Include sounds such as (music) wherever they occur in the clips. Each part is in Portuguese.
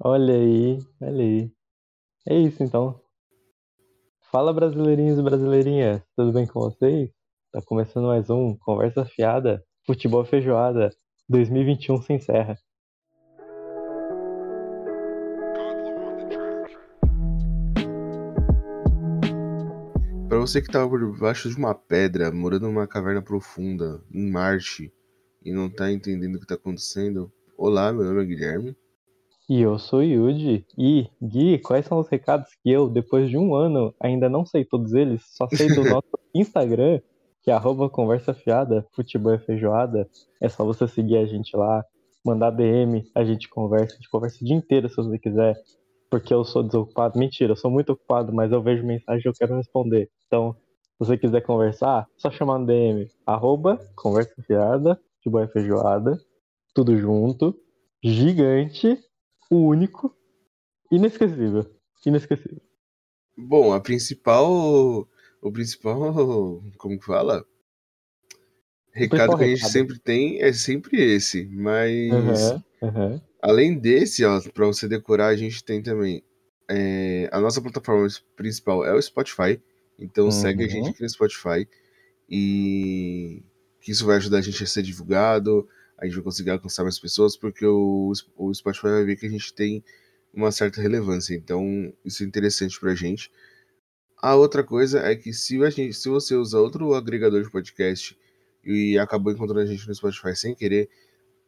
Olha aí, olha aí. É isso então. Fala brasileirinhos e brasileirinhas, tudo bem com vocês? Tá começando mais um Conversa Fiada, Futebol Feijoada, 2021 se encerra. Para você que estava por baixo de uma pedra, morando numa caverna profunda, em Marte, e não tá entendendo o que tá acontecendo, olá, meu nome é Guilherme. E eu sou Yuji. E, Gui, quais são os recados que eu, depois de um ano, ainda não sei todos eles, só sei do (laughs) nosso Instagram, que é arroba conversa fiada, futebol é feijoada. É só você seguir a gente lá, mandar DM, a gente conversa, a gente conversa o dia inteiro se você quiser porque eu sou desocupado. Mentira, eu sou muito ocupado, mas eu vejo mensagem e eu quero responder. Então, se você quiser conversar, só chamar no DM, arroba, conversa fiada, de boa feijoada, tudo junto, gigante, único, inesquecível. Inesquecível. Bom, a principal. O principal. Como que fala? Recado que a gente recado. sempre tem é sempre esse, mas. Uhum, uhum. Além desse, ó, para você decorar, a gente tem também é, a nossa plataforma principal é o Spotify. Então uhum. segue a gente aqui no Spotify e que isso vai ajudar a gente a ser divulgado, a gente vai conseguir alcançar mais pessoas, porque o, o Spotify vai ver que a gente tem uma certa relevância. Então isso é interessante pra gente. A outra coisa é que se, a gente, se você usa outro agregador de podcast e acabou encontrando a gente no Spotify sem querer,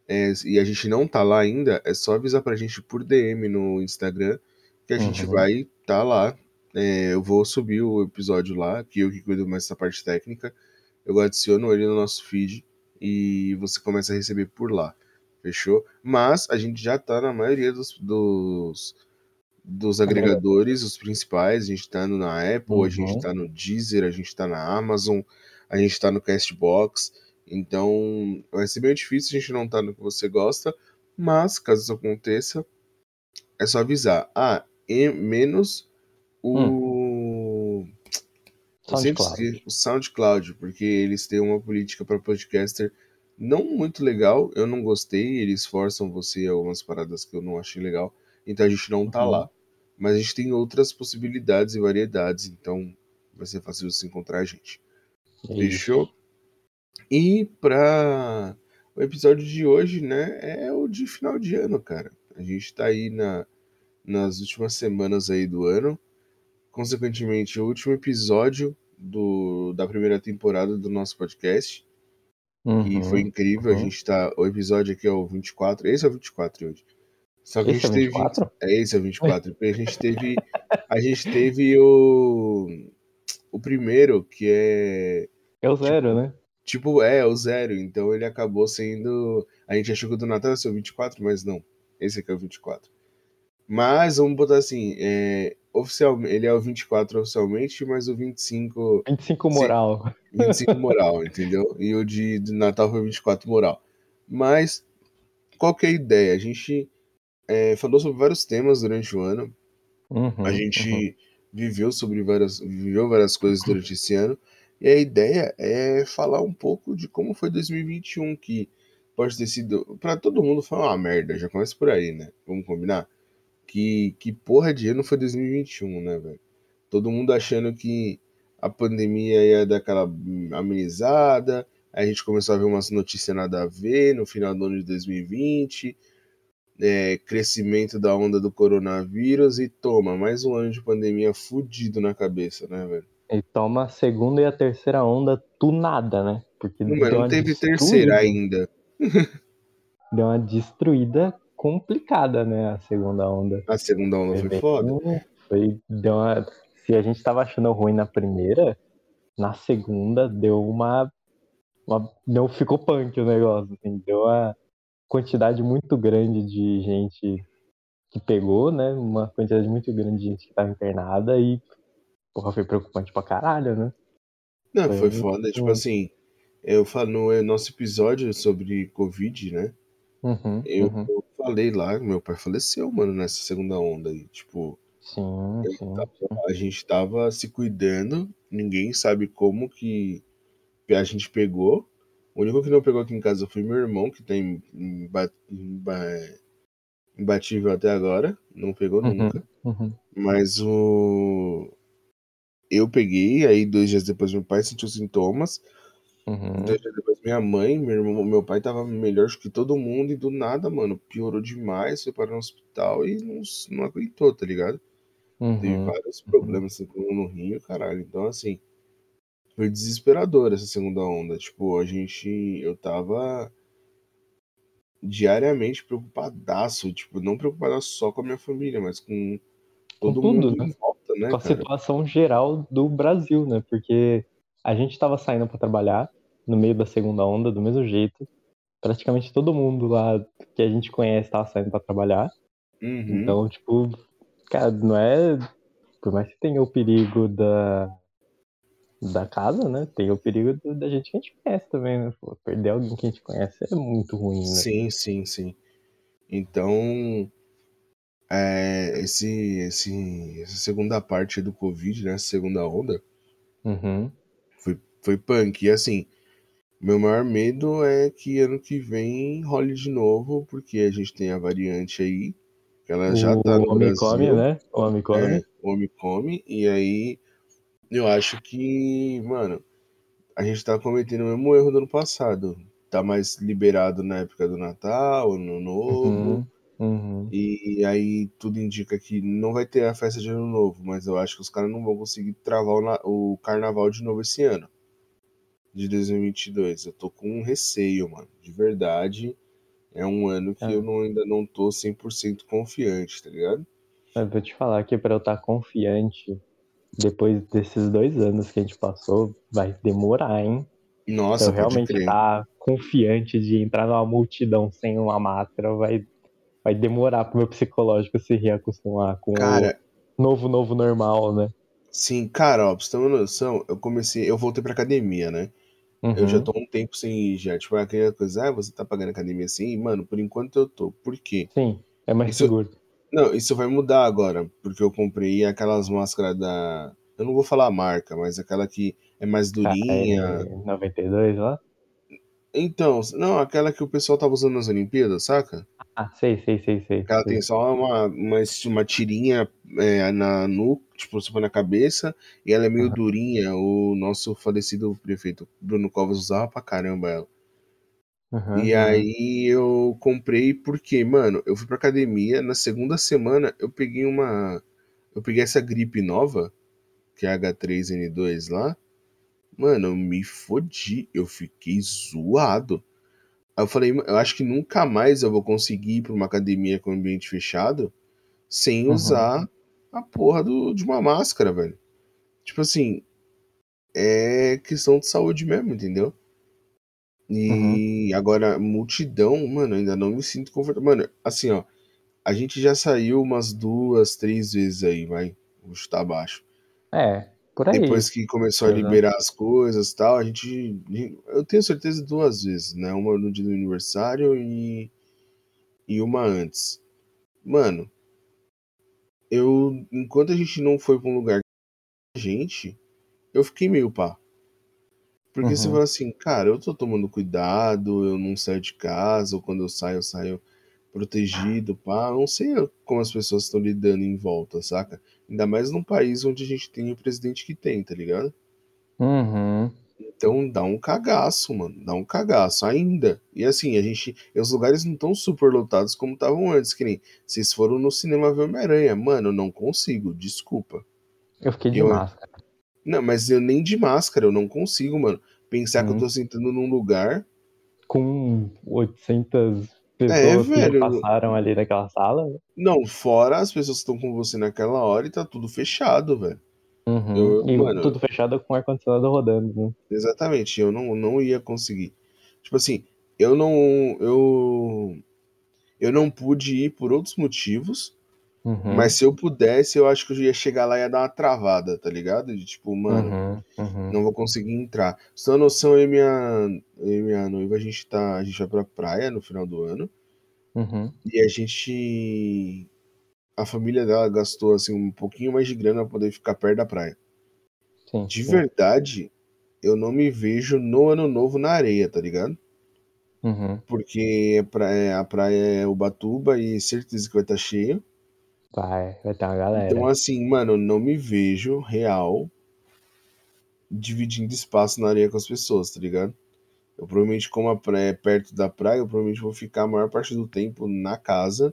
é, e a gente não tá lá ainda, é só avisar pra gente por DM no Instagram que a uhum. gente vai tá lá. É, eu vou subir o episódio lá, que eu que cuido mais dessa parte técnica. Eu adiciono ele no nosso feed e você começa a receber por lá. Fechou? Mas a gente já tá na maioria dos, dos, dos agregadores, os principais. A gente tá no, na Apple, uhum. a gente uhum. tá no Deezer, a gente tá na Amazon, a gente tá no Castbox. Então, vai ser bem difícil a gente não estar tá no que você gosta, mas caso isso aconteça, é só avisar. Ah, e menos o. Hum. SoundCloud. O SoundCloud, porque eles têm uma política para podcaster não muito legal. Eu não gostei, eles forçam você a algumas paradas que eu não achei legal. Então a gente não tá uhum. lá. Mas a gente tem outras possibilidades e variedades, então vai ser fácil se encontrar a gente. É Fechou? E para o episódio de hoje, né, é o de final de ano, cara. A gente tá aí na, nas últimas semanas aí do ano. Consequentemente, o último episódio do, da primeira temporada do nosso podcast. Uhum, e foi incrível. Uhum. A gente tá. O episódio aqui é o 24. Esse é o 24 hoje. Só que esse a gente é 24? teve. É, esse é o 24. Porque a gente teve. (laughs) A gente teve o. O primeiro, que é. É o zero, tipo, né? Tipo, é, o zero. Então ele acabou sendo. A gente achou que o do Natal ia ser o 24, mas não. Esse aqui é o 24. Mas vamos botar assim, é, oficialmente, ele é o 24 oficialmente, mas o 25. 25 moral. (laughs) Sim, 25 moral, entendeu? E o de, de Natal foi 24 moral. Mas, qual que é a ideia? A gente é, falou sobre vários temas durante o ano. Uhum, a gente uhum. viveu sobre várias. viveu várias coisas durante esse ano. E a ideia é falar um pouco de como foi 2021, que pode ter sido. para todo mundo foi uma merda, já começa por aí, né? Vamos combinar? Que, que porra de ano foi 2021, né, velho? Todo mundo achando que a pandemia ia dar aquela amenizada, aí a gente começou a ver umas notícias nada a ver no final do ano de 2020, é, crescimento da onda do coronavírus e toma, mais um ano de pandemia fudido na cabeça, né, velho? E toma a segunda e a terceira onda do nada, né? Porque não, não teve terceira ainda. (laughs) deu uma destruída complicada, né? A segunda onda. A segunda onda foi, foi foda. Foi, deu uma, se a gente tava achando ruim na primeira, na segunda deu uma. uma não ficou punk o negócio, assim, deu uma quantidade muito grande de gente que pegou, né? Uma quantidade muito grande de gente que tava internada e Porra, foi preocupante pra caralho, né? Não, foi, foi foda. Tipo assim, eu falo no nosso episódio sobre Covid, né? Uhum, eu uhum. falei lá, meu pai faleceu, mano, nessa segunda onda aí. Tipo, sim, sim, tava, a gente tava se cuidando, ninguém sabe como que a gente pegou. O único que não pegou aqui em casa foi meu irmão, que em, imbatível até agora, não pegou Uhum, nunca. uhum, Mas o. Eu peguei, aí dois dias depois meu pai sentiu sintomas. Uhum. Depois minha mãe, meu irmão, meu pai tava melhor que todo mundo e do nada, mano, piorou demais, foi parar no hospital e não, não aguentou, tá ligado? Teve Uhum, vários uhum. problemas assim, com no rim, caralho. Então, assim, foi desesperador essa segunda onda. Tipo, a gente. Eu tava diariamente preocupadaço. Tipo, não preocupadaço só com a minha família, mas com Com todo tudo, mundo né? em volta, né, Com a cara? situação geral do Brasil, né? Porque a gente tava saindo pra trabalhar no meio da segunda onda, do mesmo jeito. Praticamente todo mundo lá que a gente conhece tava saindo pra trabalhar. Uhum. Então, tipo, cara, não é. Por mais que tenha o perigo da, da casa, né? Tem o perigo da gente que a gente conhece também, né? Pô, perder alguém que a gente conhece é muito ruim, né? Sim, sim, sim. Então, é, esse, esse, essa segunda parte do Covid, né? Essa segunda onda, Uhum. Foi, punk. E assim, meu maior medo é que ano que vem role de novo, porque a gente tem a variante aí, que ela já tá no O Omicome, Brasil, né? O é, o Omicome, e aí eu acho que, mano, a gente tá cometendo o mesmo erro do ano passado. Tá mais liberado na época do Natal, no Novo, Uhum. Uhum. e aí tudo indica que não vai ter a festa de Ano Novo, mas eu acho que os caras não vão conseguir travar o, o carnaval de novo esse ano, de 2022. Eu tô com um receio, mano, de verdade. É um ano que É. eu não- ainda não tô 100% confiante, tá ligado? Mas vou te falar que pra eu estar confiante, depois desses dois anos que a gente passou, vai demorar, hein? Pra Nossa, eu pode realmente estar confiante de entrar numa multidão sem uma máscara, vai, vai demorar pro meu psicológico se reacostumar com Cara, o novo, novo normal, né? sim, cara, ó, pra você ter uma noção, eu comecei, eu voltei pra academia, né? Eu já Uhum. tô um tempo sem ir já. Tipo, aquela coisa, ah, você tá pagando academia assim? Mano, por enquanto eu tô. Por quê? Sim, é mais Isso- seguro. Não, isso vai mudar agora, porque eu comprei aquelas máscaras da. Eu não vou falar a marca, mas aquela que é mais durinha. É 92 lá? Então, não, aquela que o pessoal tava usando nas Olimpíadas, saca? Ah, sei, sei, sei, sei. Ela sei. tem só uma, uma, uma tirinha é, na nuca, tipo, você põe na cabeça, e ela é meio Aham. durinha. O nosso falecido prefeito Bruno Covas usava pra caramba ela. Uhum, E uhum. aí eu comprei porque, mano, eu fui pra academia, na segunda semana eu peguei uma. Eu peguei essa gripe nova, que é a H3N2 lá. Mano, eu me fodi, eu fiquei zoado. Aí eu falei, eu acho que nunca mais eu vou conseguir ir pra uma academia com ambiente fechado sem Uhum. usar a porra do, de uma máscara, velho. Tipo assim, é questão de saúde mesmo, entendeu? E agora, multidão, mano, ainda não me sinto confortável. Mano, assim, ó, a gente já saiu umas duas, três vezes aí, vai. Vou chutar baixo. É, por aí. Depois que começou a Uhum. liberar as coisas e tal, a gente. Eu tenho certeza duas vezes, né? Uma no dia do aniversário e. E uma antes. Mano, eu. Enquanto a gente não foi pra um lugar a gente, eu fiquei meio pá. Porque você Uhum. fala assim, cara, eu tô tomando cuidado, eu não saio de casa, ou quando eu saio, eu saio protegido, pá. Eu não sei como as pessoas estão lidando em volta, saca? Ainda mais num país onde a gente tem o presidente que tem, tá ligado? Uhum. Então dá um cagaço, mano. Dá um cagaço ainda. E assim, a gente. Os lugares não estão super lotados como estavam antes, que nem. Vocês foram no cinema ver Homem-Aranha. Mano, eu não consigo, desculpa. Eu fiquei de Eu- máscara. Não, mas eu nem de máscara, eu não consigo, mano. Pensar que eu Hum. tô sentando num lugar. Com 800 pessoas É, velho. passaram ali naquela sala. Não, fora as pessoas que estão com você naquela hora e tá tudo fechado, velho. Uhum. Eu- e mano- tudo fechado com ar-condicionado rodando, né? Exatamente, eu não, não ia conseguir. Tipo assim, eu não. Eu. Eu não pude ir por outros motivos. Uhum. Mas se eu pudesse, eu acho que eu ia chegar lá e ia dar uma travada, tá ligado? De tipo, mano, Uhum. Uhum. não vou conseguir entrar. Você tem uma noção, eu e minha, eu e minha noiva, a gente tá. A gente vai pra praia no final do ano. Uhum. E a gente. A família dela gastou assim um pouquinho mais de grana pra poder ficar perto da praia. Sim, De sim. verdade, eu não me vejo no ano novo na areia, tá ligado? Uhum. Porque a praia, a praia é Ubatuba e certeza que vai estar cheio. Vai, vai ter uma galera. Então, assim, mano, não me vejo real dividindo espaço na areia com as pessoas, tá ligado? Eu provavelmente, como a praia é perto da praia, eu provavelmente vou ficar a maior parte do tempo na casa,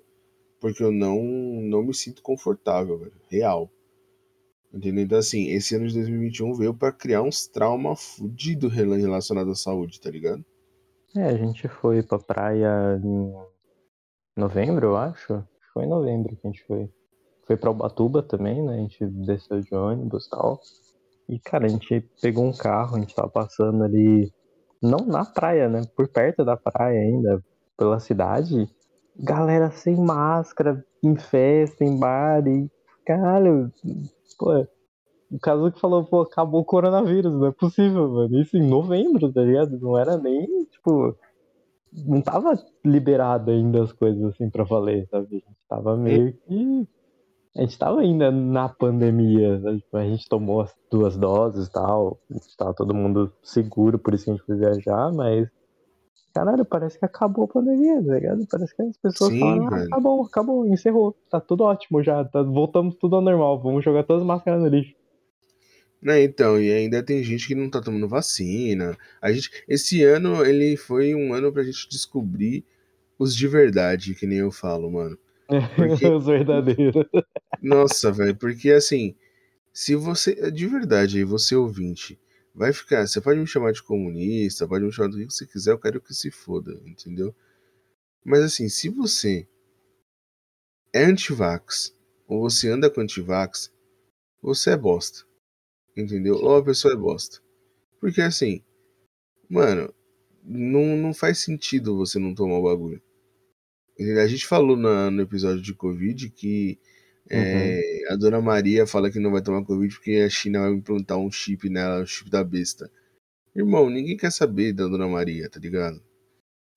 porque eu não, não me sinto confortável, velho. Real. Entendeu? Então, assim, esse ano de 2021 veio pra criar uns traumas fudidos relacionados à saúde, tá ligado? É, a gente foi pra praia em novembro, eu acho. Foi em novembro que a gente foi. Foi pra Ubatuba também, né? A gente desceu de ônibus e tal. E, cara, a gente pegou um carro, a gente tava passando ali, não na praia, né? Por perto da praia ainda, pela cidade. Galera sem máscara, em festa, em bar, e, caralho, pô, o caso que falou, pô, acabou o coronavírus, não é possível, mano. Isso em novembro, tá ligado? Não era nem, tipo, não tava liberado ainda as coisas assim pra valer, sabe? A gente tava meio que. A gente tava ainda na pandemia, né? Tipo, a gente tomou as duas doses e tal, tava todo mundo seguro, por isso que a gente foi viajar, mas. Caralho, parece que acabou a pandemia, tá ligado? Parece que as pessoas Sim, falam, ah, acabou, acabou, encerrou, tá tudo ótimo já, tá- voltamos tudo ao normal, vamos jogar todas as máscaras no lixo. Né, então, e ainda tem gente que não tá tomando vacina. A gente, esse ano ele foi um ano pra gente descobrir os de verdade, que nem eu falo, mano. Porque- (laughs) Os verdadeiros. Nossa, velho, porque assim, se você, de verdade, aí você ouvinte, vai ficar, você pode me chamar de comunista, pode me chamar do que você quiser, eu quero que se foda, entendeu? Mas assim, se você é antivax, ou você anda com antivax, você é bosta. Entendeu? Ou a pessoa é bosta. Porque assim, mano, não, não faz sentido você não tomar o bagulho. A gente falou na- no episódio de Covid que é, a dona Maria fala que não vai tomar Covid porque a China vai implantar um chip nela, o chip da besta. Irmão, ninguém quer saber da dona Maria, tá ligado?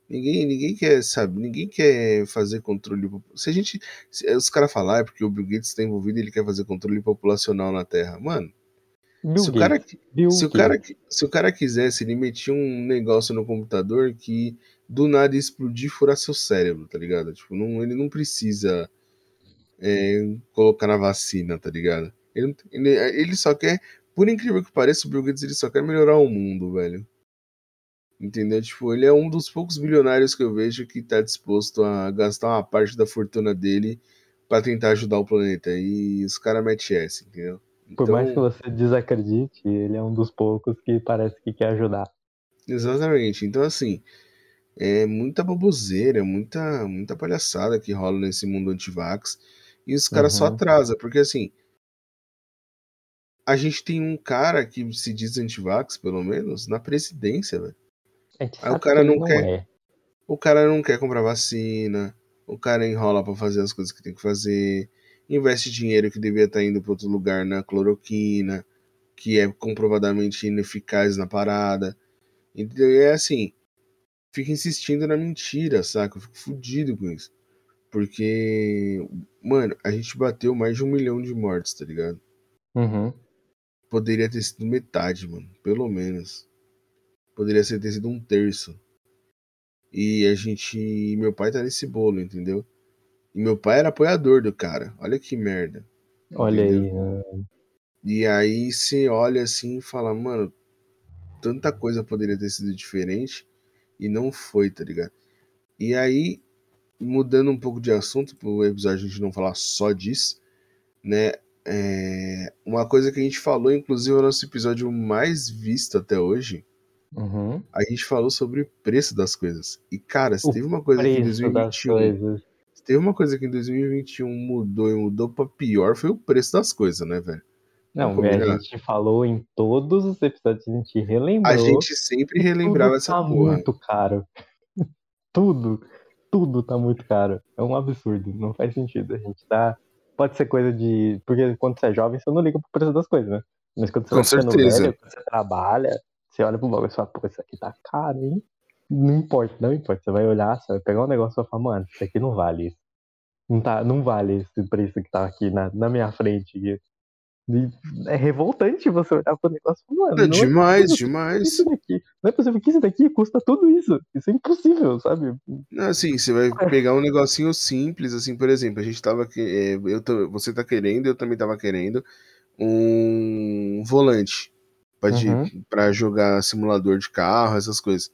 Ninguém, ninguém quer saber, ninguém quer fazer controle. Se a gente. se os caras falar é porque o Bill Gates está envolvido e ele quer fazer controle populacional na Terra. Mano, Bill se o cara, Bill se o cara, se o cara quisesse, ele metia um negócio no computador que do nada ia explodir e furar seu cérebro, tá ligado? Tipo, não, ele não precisa é, colocar na vacina, tá ligado? Ele, ele, ele só quer, por incrível que pareça, o Bill Gates ele só quer melhorar o mundo, velho. Entendeu? Tipo, ele é um dos poucos bilionários que eu vejo que tá disposto a gastar uma parte da fortuna dele pra tentar ajudar o planeta. E os caras metem essa, entendeu? Por mais que Então- você desacredite, ele é um dos poucos que parece que quer ajudar. Exatamente. Então, assim, é muita baboseira, muita, muita palhaçada que rola nesse mundo antivax. E os caras só Uhum. atrasam, porque assim. A gente tem um cara que se diz antivax, pelo menos, na presidência, velho. Gente Aí o cara que ele não quer. é. O cara não quer comprar vacina, o cara enrola pra fazer as coisas que tem que fazer, investe dinheiro que devia estar indo para outro lugar na cloroquina, que é comprovadamente ineficaz na parada. Entendeu? E é assim, fica insistindo na mentira, saca? Eu fico fudido com isso. Porque, mano, a gente bateu mais de um milhão de mortes, tá ligado? Uhum. Poderia ter sido metade, mano. Pelo menos. Poderia ter sido um terço. E a gente. Meu pai tá nesse bolo, entendeu? E meu pai era apoiador do cara. Olha que merda. Olha entendeu? aí. né? E aí você olha assim e fala, mano, tanta coisa poderia ter sido diferente e não foi, tá ligado? E aí, mudando um pouco de assunto, pro episódio a gente não falar só disso, né? É, uma coisa que a gente falou, inclusive, é o nosso episódio mais visto até hoje, Uhum. a gente falou sobre o preço das coisas. E, cara, se O teve uma coisa que em Preço das 2021. Teve uma coisa que em 2021 mudou e mudou pra pior, foi o preço das coisas, né, velho? Não, Vamos a gente falou em todos os episódios, a gente relembrou. A gente sempre relembrava tudo essa tá porra. muito caro. (laughs) tudo, tudo tá muito caro. É um absurdo, não faz sentido. A gente tá. Pode ser coisa de. Porque quando você é jovem, você não liga pro preço das coisas, né? Mas quando você Com vai ficando velho, quando você trabalha, você olha pro bagulho e fala, pô, isso aqui tá caro, hein? Não importa, não importa. Você vai olhar, você vai pegar um negócio e vai falar, mano, isso aqui não vale isso. Não, tá, não vale esse preço que tá aqui na, na minha frente. aqui. É revoltante você olhar pro negócio e falar, é demais, é demais. Não é possível que isso daqui custa tudo isso. Isso é impossível, sabe? Não, assim, você vai é. pegar um negocinho simples, assim, por exemplo, a gente tava. É, eu, você tá querendo, eu também tava querendo um volante pra, uhum. pra jogar simulador de carro, essas coisas.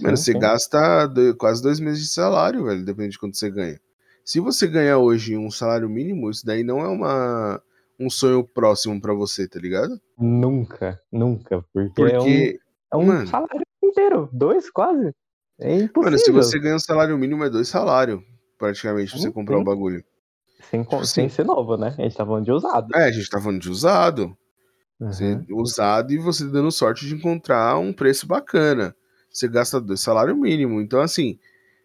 Mano, sim, você sim. gasta dois, quase dois meses de salário, velho, depende de quanto você ganha. Se você ganhar hoje um salário mínimo, isso daí não é uma um sonho próximo para você, tá ligado? Nunca, nunca. Porque, porque é um, é um mano, salário inteiro, dois quase. É impossível. Mano, se você ganha um salário mínimo, é dois salários, praticamente, pra você comprar o um bagulho. Sem, tipo sem assim. ser novo, né? A gente tá falando de usado. É, a gente tá falando de usado. Uhum. Você, usado e você dando sorte de encontrar um preço bacana. Você gasta dois salário mínimo. Então, assim,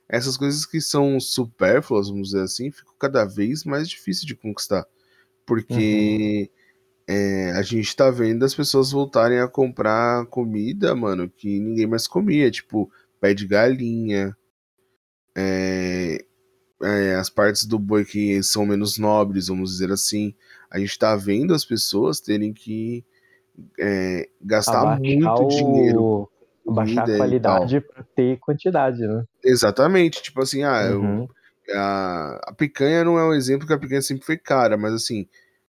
essas coisas que são supérfluas, vamos dizer assim, ficam cada vez mais difícil de conquistar. Porque uhum. é, a gente tá vendo as pessoas voltarem a comprar comida, mano, que ninguém mais comia, tipo pé de galinha, é, é, as partes do boi que são menos nobres, vamos dizer assim. A gente tá vendo as pessoas terem que é, gastar muito o... dinheiro. Baixar a qualidade para ter quantidade, né? Exatamente. Tipo assim, ah, uhum. eu a, a picanha não é um exemplo que a picanha sempre foi cara, mas assim,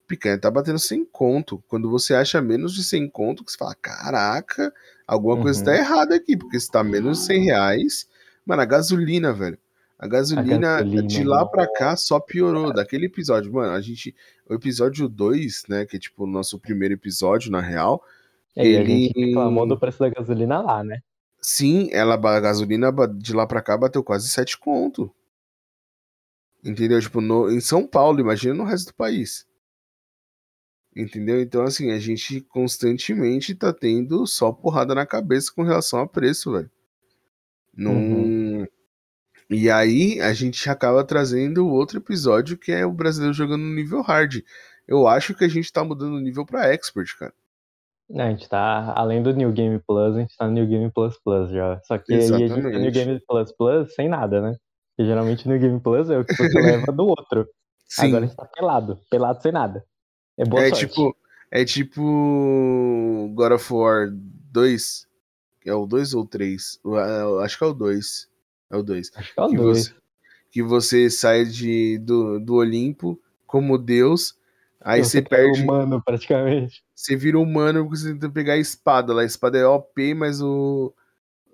picanha tá batendo sem conto. Quando você acha menos de 100 conto, que você fala, caraca, alguma uhum. coisa tá errada aqui, porque se tá menos de 100 reais, mano, a gasolina, velho. A gasolina, a gasolina de lá pra cá só piorou. Daquele episódio, mano, a gente. O episódio 2, né? Que é tipo o nosso primeiro episódio, na real. É, ele... reclamou do preço da gasolina lá, né? Sim, ela, a gasolina de lá pra cá bateu quase 7 conto. Entendeu? Tipo, no, em São Paulo, imagina no resto do país. Entendeu? Então, assim, a gente constantemente tá tendo só porrada na cabeça com relação a preço, velho. Num... Uhum. E aí, a gente acaba trazendo outro episódio que é o brasileiro jogando no nível hard. Eu acho que a gente tá mudando o nível pra expert, cara. A gente tá, além do New Game Plus, a gente tá no New Game Plus Plus já. Só que Exatamente. aí a gente tá no New Game Plus Plus sem nada, né? Que geralmente no Game Plus é o que você leva do outro. Sim. Agora a gente tá pelado, pelado sem nada. É boa é sorte. tipo É tipo God of War 2. É o 2 ou 3? Acho que é o 2. É o 2. Acho que é o 2. Você, que você sai de, do, do Olimpo como Deus. Aí você, você perde. humano, praticamente. Você vira humano porque você tenta pegar a espada lá. A espada é OP, mas o,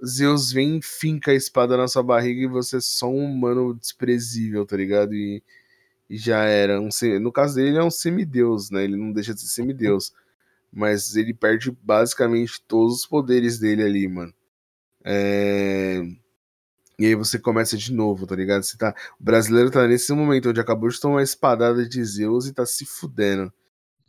Zeus vem e finca a espada na sua barriga e você é só um humano desprezível, tá ligado? E, e já era. Um, no caso dele, ele é um semideus, né? Ele não deixa de ser semideus. (laughs) Mas ele perde basicamente todos os poderes dele ali, mano. É... E aí você começa de novo, tá ligado? Você tá... O brasileiro tá nesse momento onde acabou de tomar uma espadada de Zeus e tá se fudendo.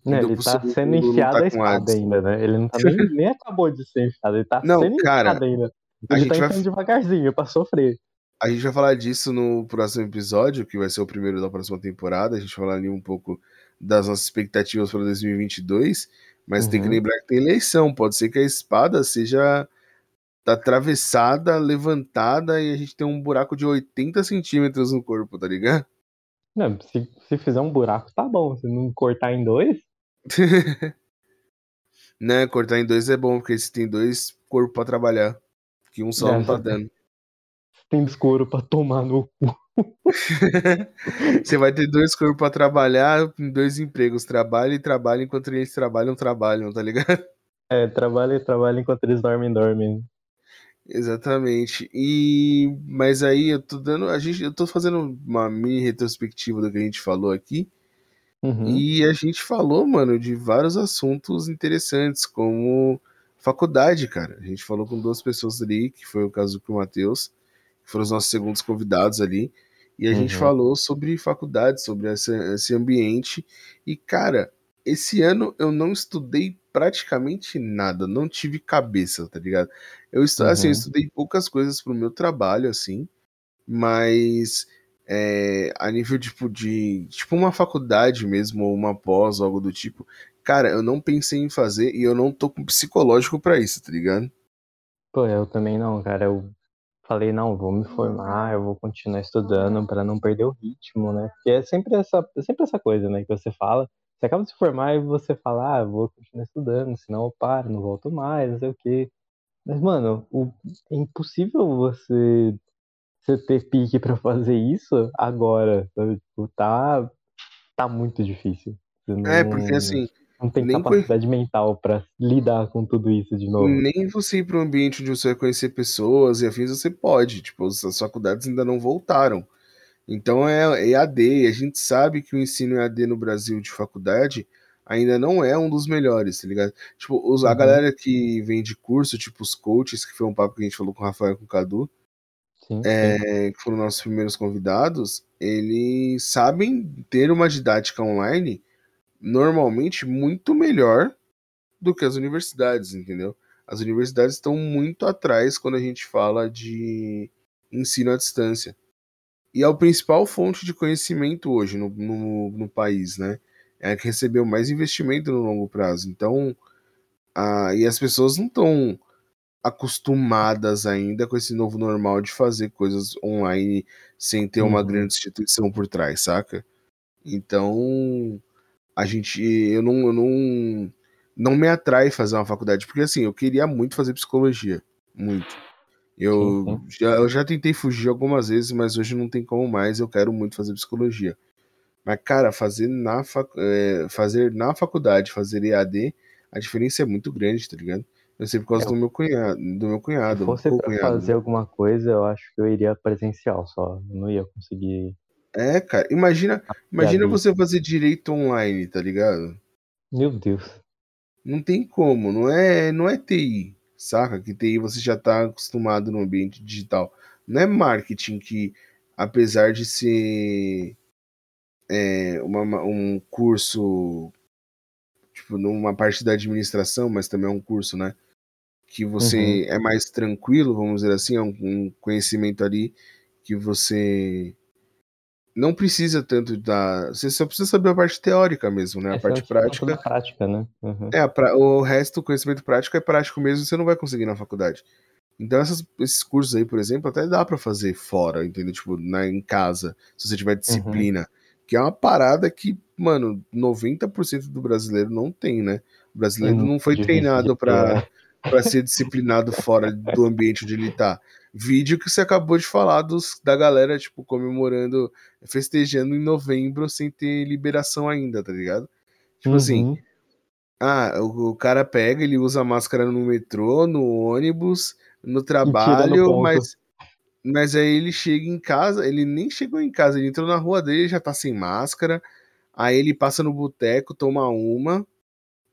Não, ele tá sendo enfiado tá a espada ainda, né? Ele não tá nem, (laughs) nem acabou de ser enfiado, ele tá não, sendo cara, enfiado ainda. Ele tá enfiando vai... devagarzinho pra sofrer. A gente vai falar disso no próximo episódio, que vai ser o primeiro da próxima temporada. A gente vai falar ali um pouco das nossas expectativas para 2022. Mas uhum. tem que uhum. lembrar que tem eleição. Pode ser que a espada seja tá atravessada, levantada e a gente tem um buraco de 80 centímetros no corpo, tá ligado? Não, se, se fizer um buraco, tá bom. Se não cortar em dois, (laughs) né, cortar em dois é bom, porque se tem dois corpos pra trabalhar. Que um só é, não tá dando. Tem escuro pra tomar no cu. (laughs) Você vai ter dois corpos pra trabalhar em dois empregos. Trabalha e trabalha enquanto eles trabalham, trabalham, tá ligado? É, trabalha e trabalha enquanto eles dormem, dormem. Exatamente. E mas aí eu tô dando, a gente, eu tô fazendo uma mini retrospectiva do que a gente falou aqui. Uhum. E a gente falou, mano, de vários assuntos interessantes, como faculdade, cara. A gente falou com duas pessoas ali, que foi o caso do Matheus, que foram os nossos segundos convidados ali. E a uhum. gente falou sobre faculdade, sobre essa, esse ambiente. E, cara, esse ano eu não estudei praticamente nada, não tive cabeça, tá ligado? Eu, estu uhum. assim, eu estudei poucas coisas pro meu trabalho, assim, mas é, a nível tipo de tipo uma faculdade mesmo ou uma pós algo do tipo cara eu não pensei em fazer e eu não tô com psicológico para isso tá ligado pô eu também não cara eu falei não vou me formar eu vou continuar estudando para não perder o ritmo né porque é sempre essa é sempre essa coisa né que você fala Você acaba de se formar e você fala, ah, vou continuar estudando, senão eu paro, não volto mais, não sei o quê. Mas, mano, o, é impossível você, você ter pique pra fazer isso agora. sabe? Tipo, tá, tá muito difícil. Você não, É, porque assim, não tem nem, capacidade mental pra lidar com tudo isso de novo. nem você ir para um ambiente onde você vai conhecer pessoas e afins, você pode. Tipo, as faculdades ainda não voltaram. Então é EAD, e a gente sabe que o ensino EAD no Brasil de faculdade ainda não é um dos melhores, tá ligado? Tipo, os- a Uhum. galera que vem de curso, tipo os coaches, que foi um papo que a gente falou com o Rafael e com o Cadu, Sim, sim. é, que foram nossos primeiros convidados, eles sabem ter uma didática online normalmente muito melhor do que as universidades, entendeu? As universidades estão muito atrás quando a gente fala de ensino à distância. E é a principal fonte de conhecimento hoje no, no, no país, né? É a que recebeu mais investimento no longo prazo. Então, a, e as pessoas não estão acostumadas ainda com esse novo normal de fazer coisas online sem ter uma Uhum. grande instituição por trás, saca? Então, a gente, eu não, eu não, não me atrai fazer uma faculdade, porque assim, eu queria muito fazer psicologia, muito. Eu, Sim, já, eu já tentei fugir algumas vezes, mas hoje não tem como mais, eu quero muito fazer psicologia. Mas, cara, fazer na, fac, é, fazer na faculdade, fazer EAD, a diferença é muito grande, tá ligado? Eu sei por causa É, do meu cunhado, do meu Se cunhado, fosse pra co-cunhado, fazer né? alguma coisa, eu acho que eu iria presencial só. Eu não ia conseguir É, cara, imagina, imagina você fazer direito online, tá ligado? Meu Deus. Não tem como, não é, não é TI, saca? Que TI você já tá acostumado no ambiente digital. Não é marketing que, apesar de ser é, uma- um curso, tipo, numa parte da administração, mas também é um curso, né? Que Uhum. você é mais tranquilo, vamos dizer assim, é um, um conhecimento ali que você não precisa tanto da. Você só precisa saber a parte teórica mesmo, né? A é parte prática. da prática, né? Uhum. É, a pra- o resto, o conhecimento prático é prático mesmo, você não vai conseguir na faculdade. Então, essas- esses cursos aí, por exemplo, até dá pra fazer fora, entendeu? Tipo, na, em casa, se você tiver Uhum. disciplina. Que é uma parada que, mano, 90% do brasileiro não tem, né? O brasileiro não muito foi treinado pra, né? pra ser disciplinado fora do ambiente onde ele tá. Vídeo que você acabou de falar dos, da galera, tipo, comemorando, festejando em novembro sem ter liberação ainda, tá ligado? Tipo assim, Uhum. ah, o, o cara pega, ele usa máscara no metrô, no ônibus, no no trabalho, ponto. mas, mas aí ele chega em casa, ele nem chegou em casa, ele entrou na rua dele, já tá sem máscara, aí ele passa no boteco, toma uma,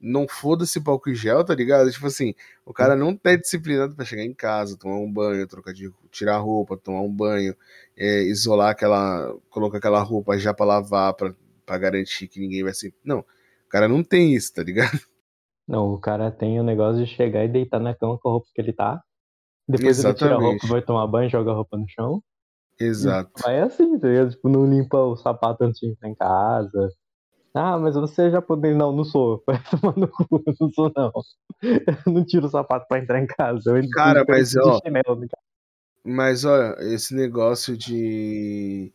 não foda-se o álcool em gel, tá ligado? Tipo assim, o cara não tá disciplinado pra chegar em casa, tomar um banho, trocar de, tirar roupa, tomar um banho, é, isolar aquela, colocar aquela roupa já pra lavar, pra, pra garantir que ninguém vai se... Não, o cara não tem isso, tá ligado? (laughs) Não, o cara tem o negócio de chegar e deitar na cama com a roupa que ele tá. Depois ele tira a roupa, Exatamente. vai tomar banho, joga a roupa no chão. E Exato. vai assim, tá ligado? Tipo, não limpa o sapato antes de entrar em casa. Ah, mas você é japonês. Não, não sou. (laughs) Vai tomar no cu, não sou não. Eu não tiro o sapato pra entrar em casa. Eu Cara, eu mas de ó, chinelo. né? mas olha, esse negócio de.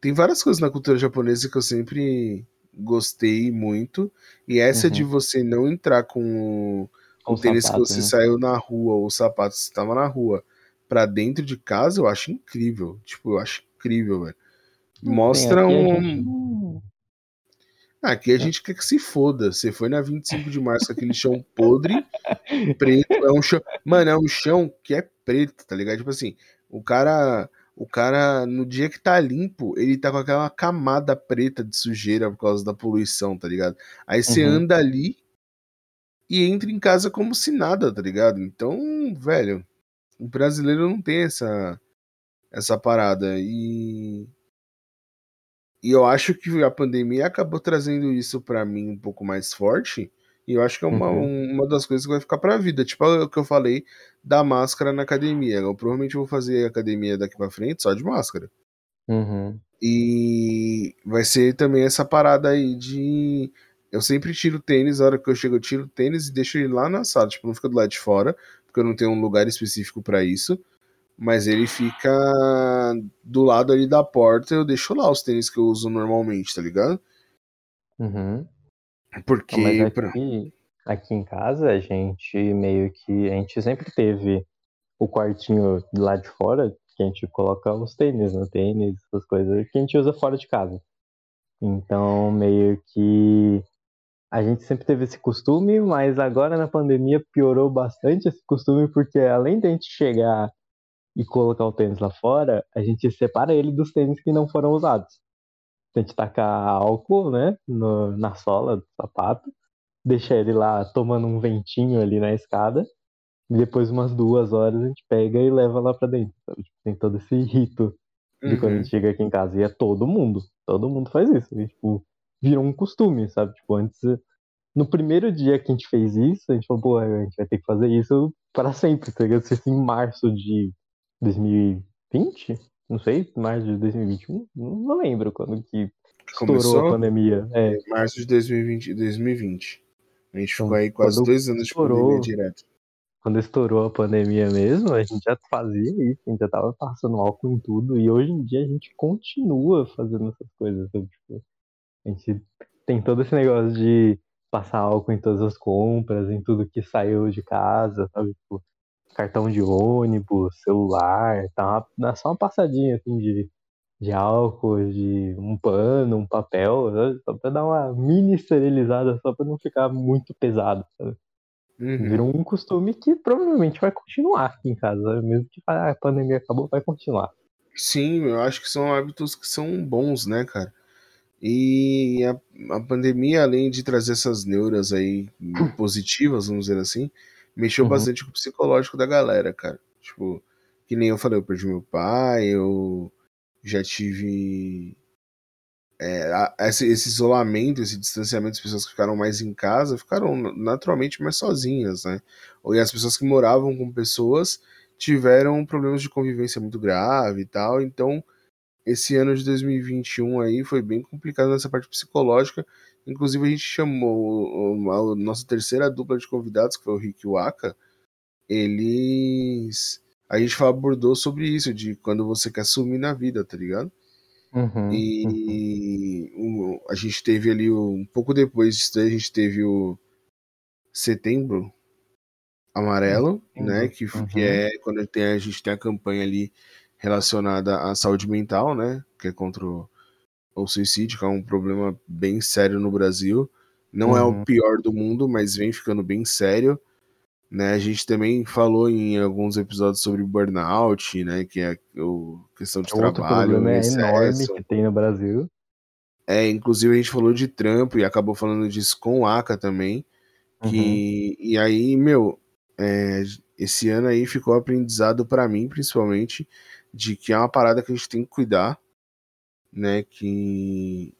Tem várias coisas na cultura japonesa que eu sempre gostei muito. E essa de Uhum. você não entrar com o, Com o tênis que sapato, você né? saiu na rua, ou o sapato que você estava na rua, pra dentro de casa, eu acho incrível. Tipo, eu acho incrível, velho. Mostra aqui um. Aqui a gente quer que se foda. Você foi na 25 de março com aquele chão podre, preto. É um chão. Mano, é um chão que é preto, tá ligado? Tipo assim, o cara. O cara, no dia que tá limpo, ele tá com aquela camada preta de sujeira por causa da poluição, tá ligado? Aí você Uhum. anda ali e entra em casa como se nada, tá ligado? Então, velho, o brasileiro não tem essa, essa parada. E, e eu acho que a pandemia acabou trazendo isso pra mim um pouco mais forte. E eu acho que é uma, Uhum. um- uma das coisas que vai ficar pra vida. Tipo o que eu falei da máscara na academia. Eu provavelmente vou fazer academia daqui pra frente só de máscara. Uhum. E vai ser também essa parada aí de. Eu sempre tiro tênis, a hora que eu chego, eu tiro tênis e deixo ele lá na sala. Tipo, não fica do lado de fora, porque eu não tenho um lugar específico pra isso. Mas ele fica do lado ali da porta, eu deixo lá os tênis que eu uso normalmente, tá ligado? Uhum. Porque. Aqui, aqui em casa a gente meio que. A gente sempre teve o quartinho lá de fora, que a gente coloca os tênis no tênis, essas coisas que a gente usa fora de casa. Então, meio que a gente sempre teve esse costume, mas agora na pandemia piorou bastante esse costume, porque além de a gente chegar e colocar o tênis lá fora, a gente separa ele dos tênis que não foram usados. A gente tacar álcool, né, no, na sola do sapato, deixa ele lá tomando um ventinho ali na escada, e depois umas duas horas a gente pega e leva lá pra dentro. Tipo, tem todo esse rito de uhum. quando a gente chega aqui em casa. E é todo mundo, todo mundo faz isso. E, tipo, virou um costume, sabe? Tipo, antes, no primeiro dia que a gente fez isso, a gente falou, pô, a gente vai ter que fazer isso para sempre, tá ligado? Se em março de 2020? Não sei, março de 2021? Não lembro quando que estourou Começou? a pandemia. É. Março de 2020. 2020. A gente então, ficou aí quase dois anos estourou, de pandemia direto. Quando estourou a pandemia mesmo, a gente já fazia isso, a gente já tava passando álcool em tudo, e hoje em dia a gente continua fazendo essas coisas. Tipo, a gente tem todo esse negócio de passar álcool em todas as compras, em tudo que saiu de casa, sabe? Tipo, cartão de ônibus, celular, tá? Dá só uma passadinha assim de, de álcool, de um pano, um papel, sabe? só pra dar uma mini esterilizada, só pra não ficar muito pesado, sabe? Uhum. Virou um costume que provavelmente vai continuar aqui em casa, mesmo que a pandemia acabou, vai continuar. Sim, eu acho que são hábitos que são bons, né, cara? E a, a pandemia, além de trazer essas neuras aí (clears throat) positivas, vamos dizer assim, mexeu uhum. bastante com o psicológico da galera, cara. Tipo, que nem eu falei, eu perdi meu pai, eu já tive é, esse, esse, isolamento, esse distanciamento das pessoas que ficaram mais em casa, ficaram naturalmente mais sozinhas, né? E as pessoas que moravam com pessoas tiveram problemas de convivência muito grave e tal, então esse ano de 2021 aí foi bem complicado nessa parte psicológica. Inclusive a gente chamou a nossa terceira dupla de convidados, que foi o Rick Waka. Eles a gente abordou sobre isso de quando você quer sumir na vida, tá ligado? Uhum, e uhum. a gente teve ali um pouco depois disso, a gente teve o setembro amarelo, uhum, né? Que, que é quando tem, a gente tem a campanha ali relacionada à saúde mental, né? Que é contra o, o suicídio, que é um problema bem sério no Brasil. Não uhum. é o uhum. pior do mundo, mas vem ficando bem sério. Né, a gente também falou em alguns episódios sobre burnout, né, que é a questão de é trabalho. Outro problema é enorme que tem no Brasil. É, inclusive a gente falou de trampo e acabou falando disso com o Aka também. Que, uhum. E aí, meu, é, esse ano aí ficou aprendizado para mim, principalmente, de que é uma parada que a gente tem que cuidar, né? Que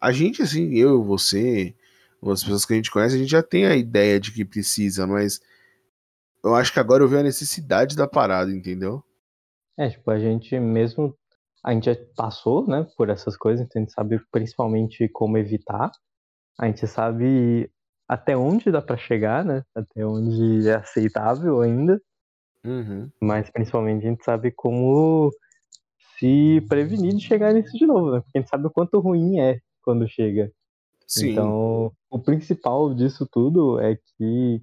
a gente, assim, eu, você, as pessoas que a gente conhece, a gente já tem a ideia de que precisa, mas eu acho que agora eu vejo a necessidade da parada, entendeu? É, tipo, a gente mesmo, a gente já passou, né, por essas coisas, então a gente sabe principalmente como evitar, a gente sabe até onde dá para chegar, né, até onde é aceitável ainda, Uhum. Mas principalmente a gente sabe como se prevenir de chegar nisso de novo, né? Porque a gente sabe o quanto ruim é quando chega. Sim. Então, o principal disso tudo é que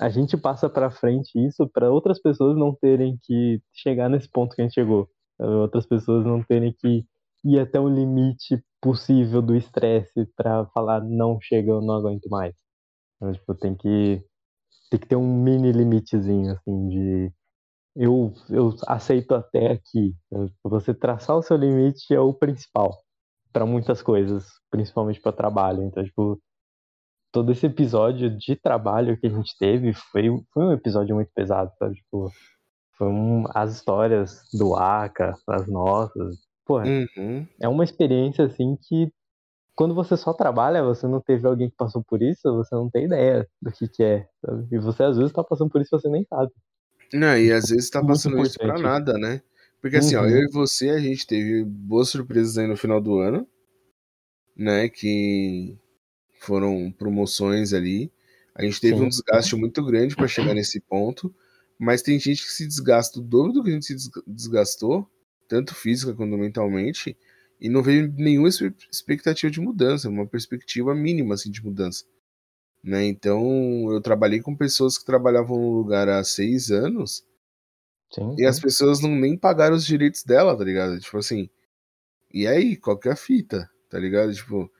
a gente passa para frente isso para outras pessoas não terem que chegar nesse ponto que a gente chegou. Outras pessoas não terem que ir até o limite possível do estresse para falar não chega, eu não aguento mais. Então, tipo, tem que tem que ter um mini limitezinho, assim, de eu, eu aceito até aqui. Você traçar o seu limite é o principal para muitas coisas, principalmente para trabalho. Então, tipo, todo esse episódio de trabalho que a gente teve foi, foi um episódio muito pesado, sabe? Tipo, foi um, as histórias do Aka, as nossas. Pô, uhum. é uma experiência assim que quando você só trabalha, você não teve alguém que passou por isso, você não tem ideia do que, que é. Sabe? E você às vezes tá passando por isso e você nem sabe. Não, e às vezes tá passando isso pra nada, né? Porque assim, uhum. ó, eu e você, a gente teve boas surpresas aí no final do ano, né? Que foram promoções ali. A gente teve Sim. um desgaste muito grande para chegar nesse ponto, mas tem gente que se desgasta o dobro do que a gente se desgastou, tanto física quanto mentalmente, e não veio nenhuma expectativa de mudança, uma perspectiva mínima assim, de mudança. Né? Então, eu trabalhei com pessoas que trabalhavam no lugar há seis anos Sim, e sim. as pessoas não nem pagaram os direitos dela, tá ligado? Tipo assim, e aí, qual que é a fita, tá ligado? Tipo,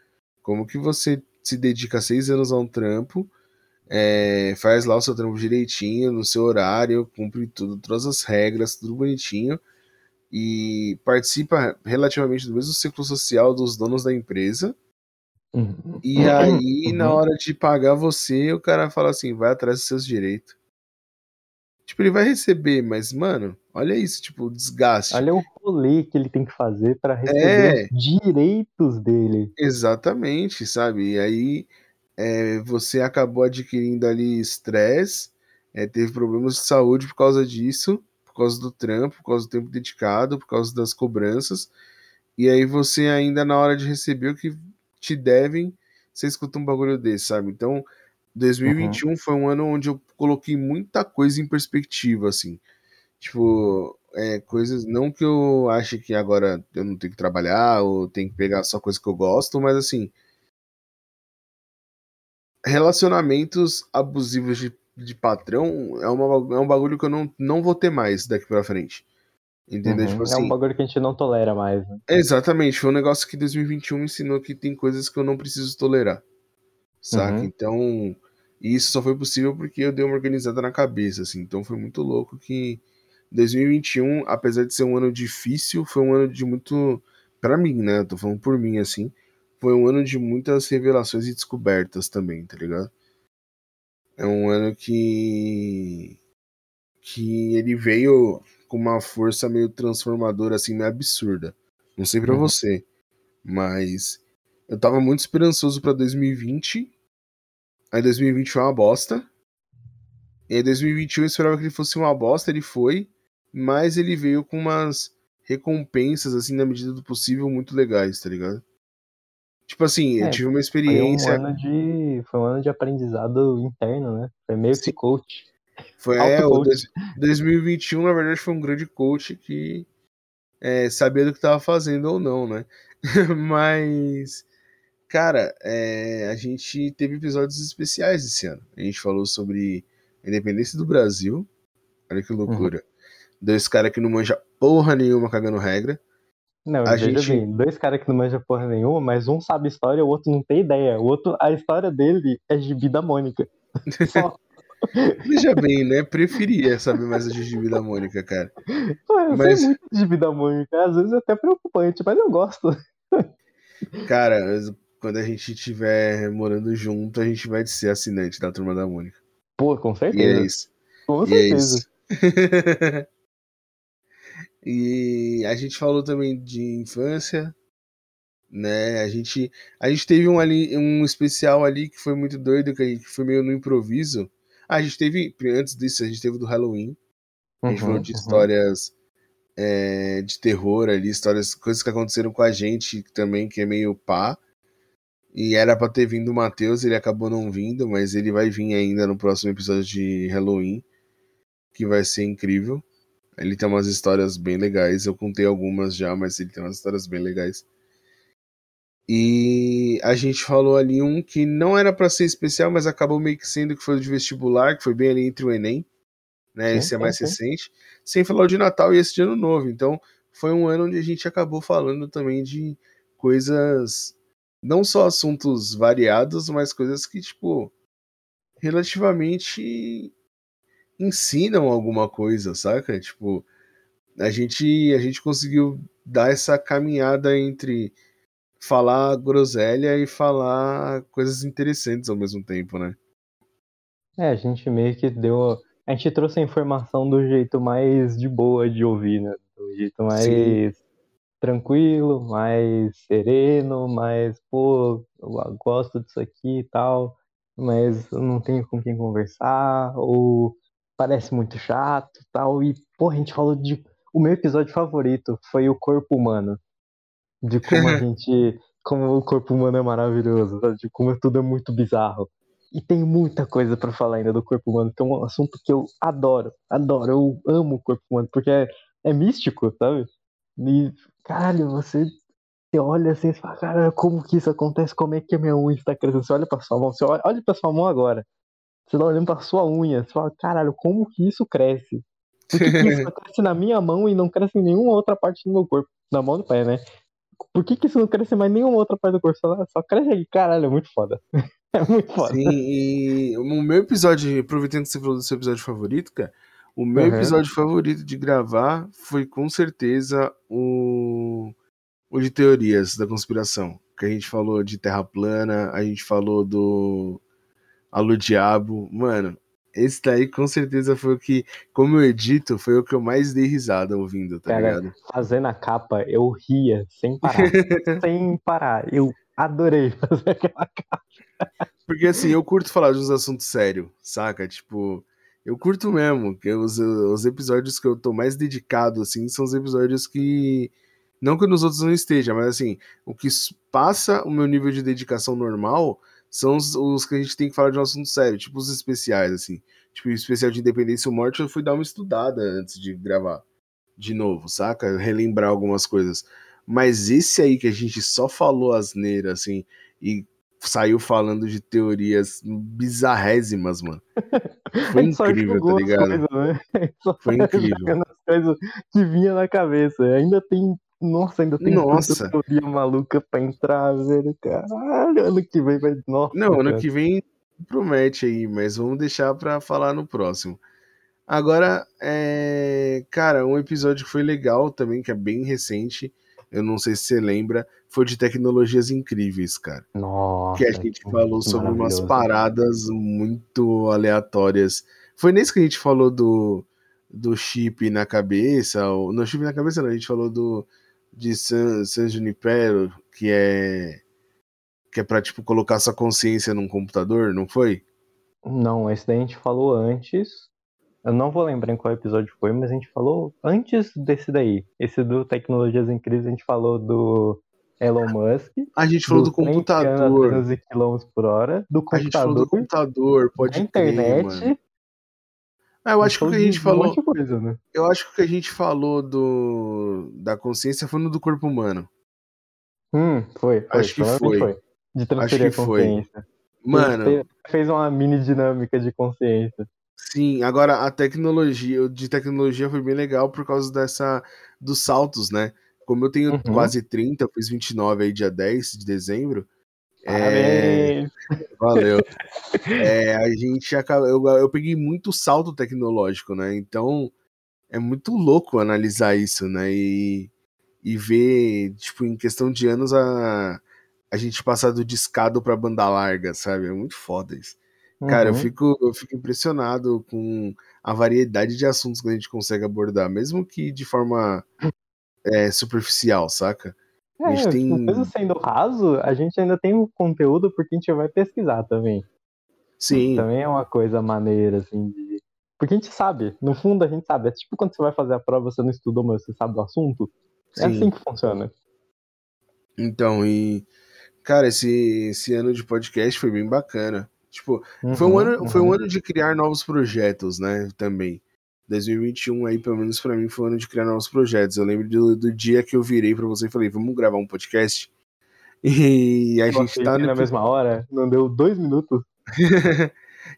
como que você se dedica seis anos a um trampo, é, faz lá o seu trampo direitinho, no seu horário, cumpre tudo, todas as regras, tudo bonitinho, e participa relativamente do mesmo ciclo social dos donos da empresa. Uhum. E aí, Uhum. na hora de pagar você, o cara fala assim: vai atrás dos seus direitos. Tipo, ele vai receber, mas, mano, olha isso, tipo, o desgaste. Olha o rolê que ele tem que fazer para receber É. os direitos dele. Exatamente, sabe? E aí é, você acabou adquirindo ali estresse, é, teve problemas de saúde por causa disso, por causa do trampo, por causa do tempo dedicado, por causa das cobranças. E aí você ainda na hora de receber o que te devem, você escuta um bagulho desse, sabe? Então, 2021 uhum. foi um ano onde eu coloquei muita coisa em perspectiva, assim. Tipo, é, coisas. Não que eu ache que agora eu não tenho que trabalhar ou tenho que pegar só coisa que eu gosto, mas assim. Relacionamentos abusivos de, de patrão é, uma, é um bagulho que eu não, não vou ter mais daqui pra frente. Entendeu? Uhum, tipo assim, é um bagulho que a gente não tolera mais. Né? Exatamente, foi um negócio que 2021 me ensinou que tem coisas que eu não preciso tolerar. Saca? Uhum. Então. Isso só foi possível porque eu dei uma organizada na cabeça, assim. Então foi muito louco que 2021, apesar de ser um ano difícil, foi um ano de muito. para mim, né? Eu tô falando por mim, assim. Foi um ano de muitas revelações e descobertas também, tá ligado? É um ano que. que ele veio com uma força meio transformadora, assim, meio absurda. Não sei para Uhum. você, mas eu tava muito esperançoso para 2020. Aí 2020 foi uma bosta. E aí 2021 eu esperava que ele fosse uma bosta, ele foi, mas ele veio com umas recompensas, assim, na medida do possível, muito legais, tá ligado? Tipo assim, eu É, tive uma Foi um experiência. ano de. Foi um ano de aprendizado interno, né? Foi meio Sim. que coach. Foi, é, o dois- 2021, na verdade, foi um grande coach que é, sabia do que tava fazendo ou não, né? (laughs) Mas, cara, é, a gente teve episódios especiais esse ano. A gente falou sobre a independência do Brasil. Olha que loucura. Dois caras que não manjam porra nenhuma cagando regra. Não, A gente- bem, dois caras que não manjam porra nenhuma, mas um sabe história, o outro não tem ideia. O outro, a história dele é gibi da Mônica. (laughs) Só. Veja bem, né? Preferia saber mais a Gigi da Mônica, cara. Pô, eu Mas- sei muito de gibi da Mônica, às vezes é até preocupante, mas eu gosto. Cara, quando a gente estiver morando junto, a gente vai ser assinante da Turma da Mônica. Pô, com E é certeza. isso. Com E é certeza. isso. (laughs) e a gente falou também de infância, né? A gente, a gente teve um, ali, um especial ali que foi muito doido, que gente foi meio no improviso. A gente teve, antes disso, a gente teve do Halloween. A gente Uhum, falou de uhum. histórias é, de terror ali, histórias, coisas que aconteceram com a gente também, que é meio pá. E era pra ter vindo o Matheus, ele acabou não vindo, mas ele vai vir ainda no próximo episódio de Halloween, que vai ser incrível. Ele tem umas histórias bem legais, eu contei algumas já, mas ele tem umas histórias bem legais. E a gente falou ali um que não era pra ser especial, mas acabou meio que sendo que foi o de vestibular, que foi bem ali entre o Enem, né? Sim, Esse é mais sim. recente, sem falar o de Natal e esse de Ano Novo. Então, foi um ano onde a gente acabou falando também de coisas, não só assuntos variados, mas coisas que, tipo, relativamente ensinam alguma coisa, saca? Tipo, a gente, a gente conseguiu dar essa caminhada entre falar groselha e falar coisas interessantes ao mesmo tempo, né? É, a gente meio que deu. A gente trouxe a informação do jeito mais de boa de ouvir, né? Do jeito mais Sim. tranquilo, mais sereno, mais, pô, eu gosto disso aqui e tal, mas eu não tenho com quem conversar, ou parece muito chato e tal. E, pô, a gente falou de. O meu episódio favorito foi o corpo humano. De como a (laughs) gente. Como o corpo humano é maravilhoso, sabe? De como tudo é muito bizarro. E tem muita coisa pra falar ainda do corpo humano, que é um assunto que eu adoro, adoro, eu amo o corpo humano, porque é, é místico, sabe? E, caralho, você Você olha assim e fala, cara, como que isso acontece? Como é que a minha unha está crescendo? Você olha pra sua mão, você olha, olha pra sua mão agora. Você tá olhando pra sua unha, você fala, caralho, como que isso cresce? Por que, que isso (laughs) cresce na minha mão e não cresce em nenhuma outra parte do meu corpo? Na mão do pé, né? Por que, que isso não cresce mais nenhuma outra parte do corpo? Só, só cresce aqui, caralho, é muito foda. (laughs) É muito foda. Sim, e o meu episódio, aproveitando que você falou do seu episódio favorito, cara, o meu uhum. episódio favorito de gravar foi com certeza o, o de teorias da conspiração. Que a gente falou de Terra plana, a gente falou do Alô Diabo. Mano, esse daí com certeza foi o que, como eu edito, foi o que eu mais dei risada ouvindo, tá Cara, ligado? Fazendo a capa, eu ria sem parar. (laughs) sem parar. Eu adorei fazer aquela capa. Porque assim, eu curto falar de uns assuntos sérios, saca? Tipo, eu curto mesmo. Que os, os episódios que eu tô mais dedicado, assim, são os episódios que. Não que nos outros não esteja, mas assim, o que passa o meu nível de dedicação normal são os, os, que a gente tem que falar de um assunto sério, tipo os especiais, assim. Tipo, o especial de Independência ou Morte, eu fui dar uma estudada antes de gravar de novo, saca? Relembrar algumas coisas. Mas esse aí que a gente só falou asneira, assim, e saiu falando de teorias bizarrésimas, mano. (laughs) Foi incrível, tá ligado? Coisas, né? (laughs) Foi incrível. As coisas que vinha na cabeça. Ainda tem. Nossa, ainda tem Nossa. teoria maluca pra entrar, velho. Caralho, ano que vem vai. Nossa. Não, ano cara. que vem promete aí, mas vamos deixar pra falar no próximo. Agora, é... cara, um episódio que foi legal também, que é bem recente, eu não sei se você lembra, foi de tecnologias incríveis, cara. Nossa. Que a gente falou sobre umas paradas muito aleatórias. Foi nesse que a gente falou do, do chip na cabeça, ou, não, chip na cabeça não, a gente falou do de San, San Junipero, que é que é pra, tipo, colocar sua consciência num computador, não foi? Não, esse daí a gente falou antes, eu não vou lembrar em qual episódio foi, mas a gente falou antes desse daí. Esse do Tecnologias Incríveis, a gente falou do Elon Musk. A gente falou do, do computador. km por hora. Do computador. A gente falou do computador, pode da internet. Ah, eu acho que o que a gente falou. Coisa, né? Eu acho que o que a gente falou do da consciência foi no do corpo humano. Hum, foi. foi acho que foi. foi. De transferir acho que a consciência. Foi. Mano. Fez uma mini dinâmica de consciência. Sim, agora a tecnologia, de tecnologia foi bem legal por causa dessa dos saltos, né? Como eu tenho uhum. quase 30, eu fiz 29 aí dia 10 de dezembro. É... Valeu. é, a gente acaba, eu, eu peguei muito salto tecnológico, né? Então é muito louco analisar isso, né? E, e ver, tipo, em questão de anos a, a gente passar do discado pra banda larga, sabe? É muito foda isso. Cara, eu, uhum. fico, eu fico impressionado com a variedade de assuntos que a gente consegue abordar, mesmo que de forma é, superficial, saca? É, mesmo sendo raso, a gente ainda tem um conteúdo porque a gente vai pesquisar também. Sim. Também é uma coisa maneira, assim, de... Porque a gente sabe, no fundo a gente sabe. É tipo quando você vai fazer a prova, você não estudou, mas você sabe do assunto. É Sim. assim que funciona. Então, e. Cara, esse, esse ano de podcast foi bem bacana. Tipo, uhum, foi, um ano, uhum. foi um ano de criar novos projetos, né? Também. 2021 aí, pelo menos para mim, foi um ano de criar novos projetos. Eu lembro do, do dia que eu virei para você e falei, vamos gravar um podcast. E a gente tá no... na mesma hora, não deu dois minutos. (laughs)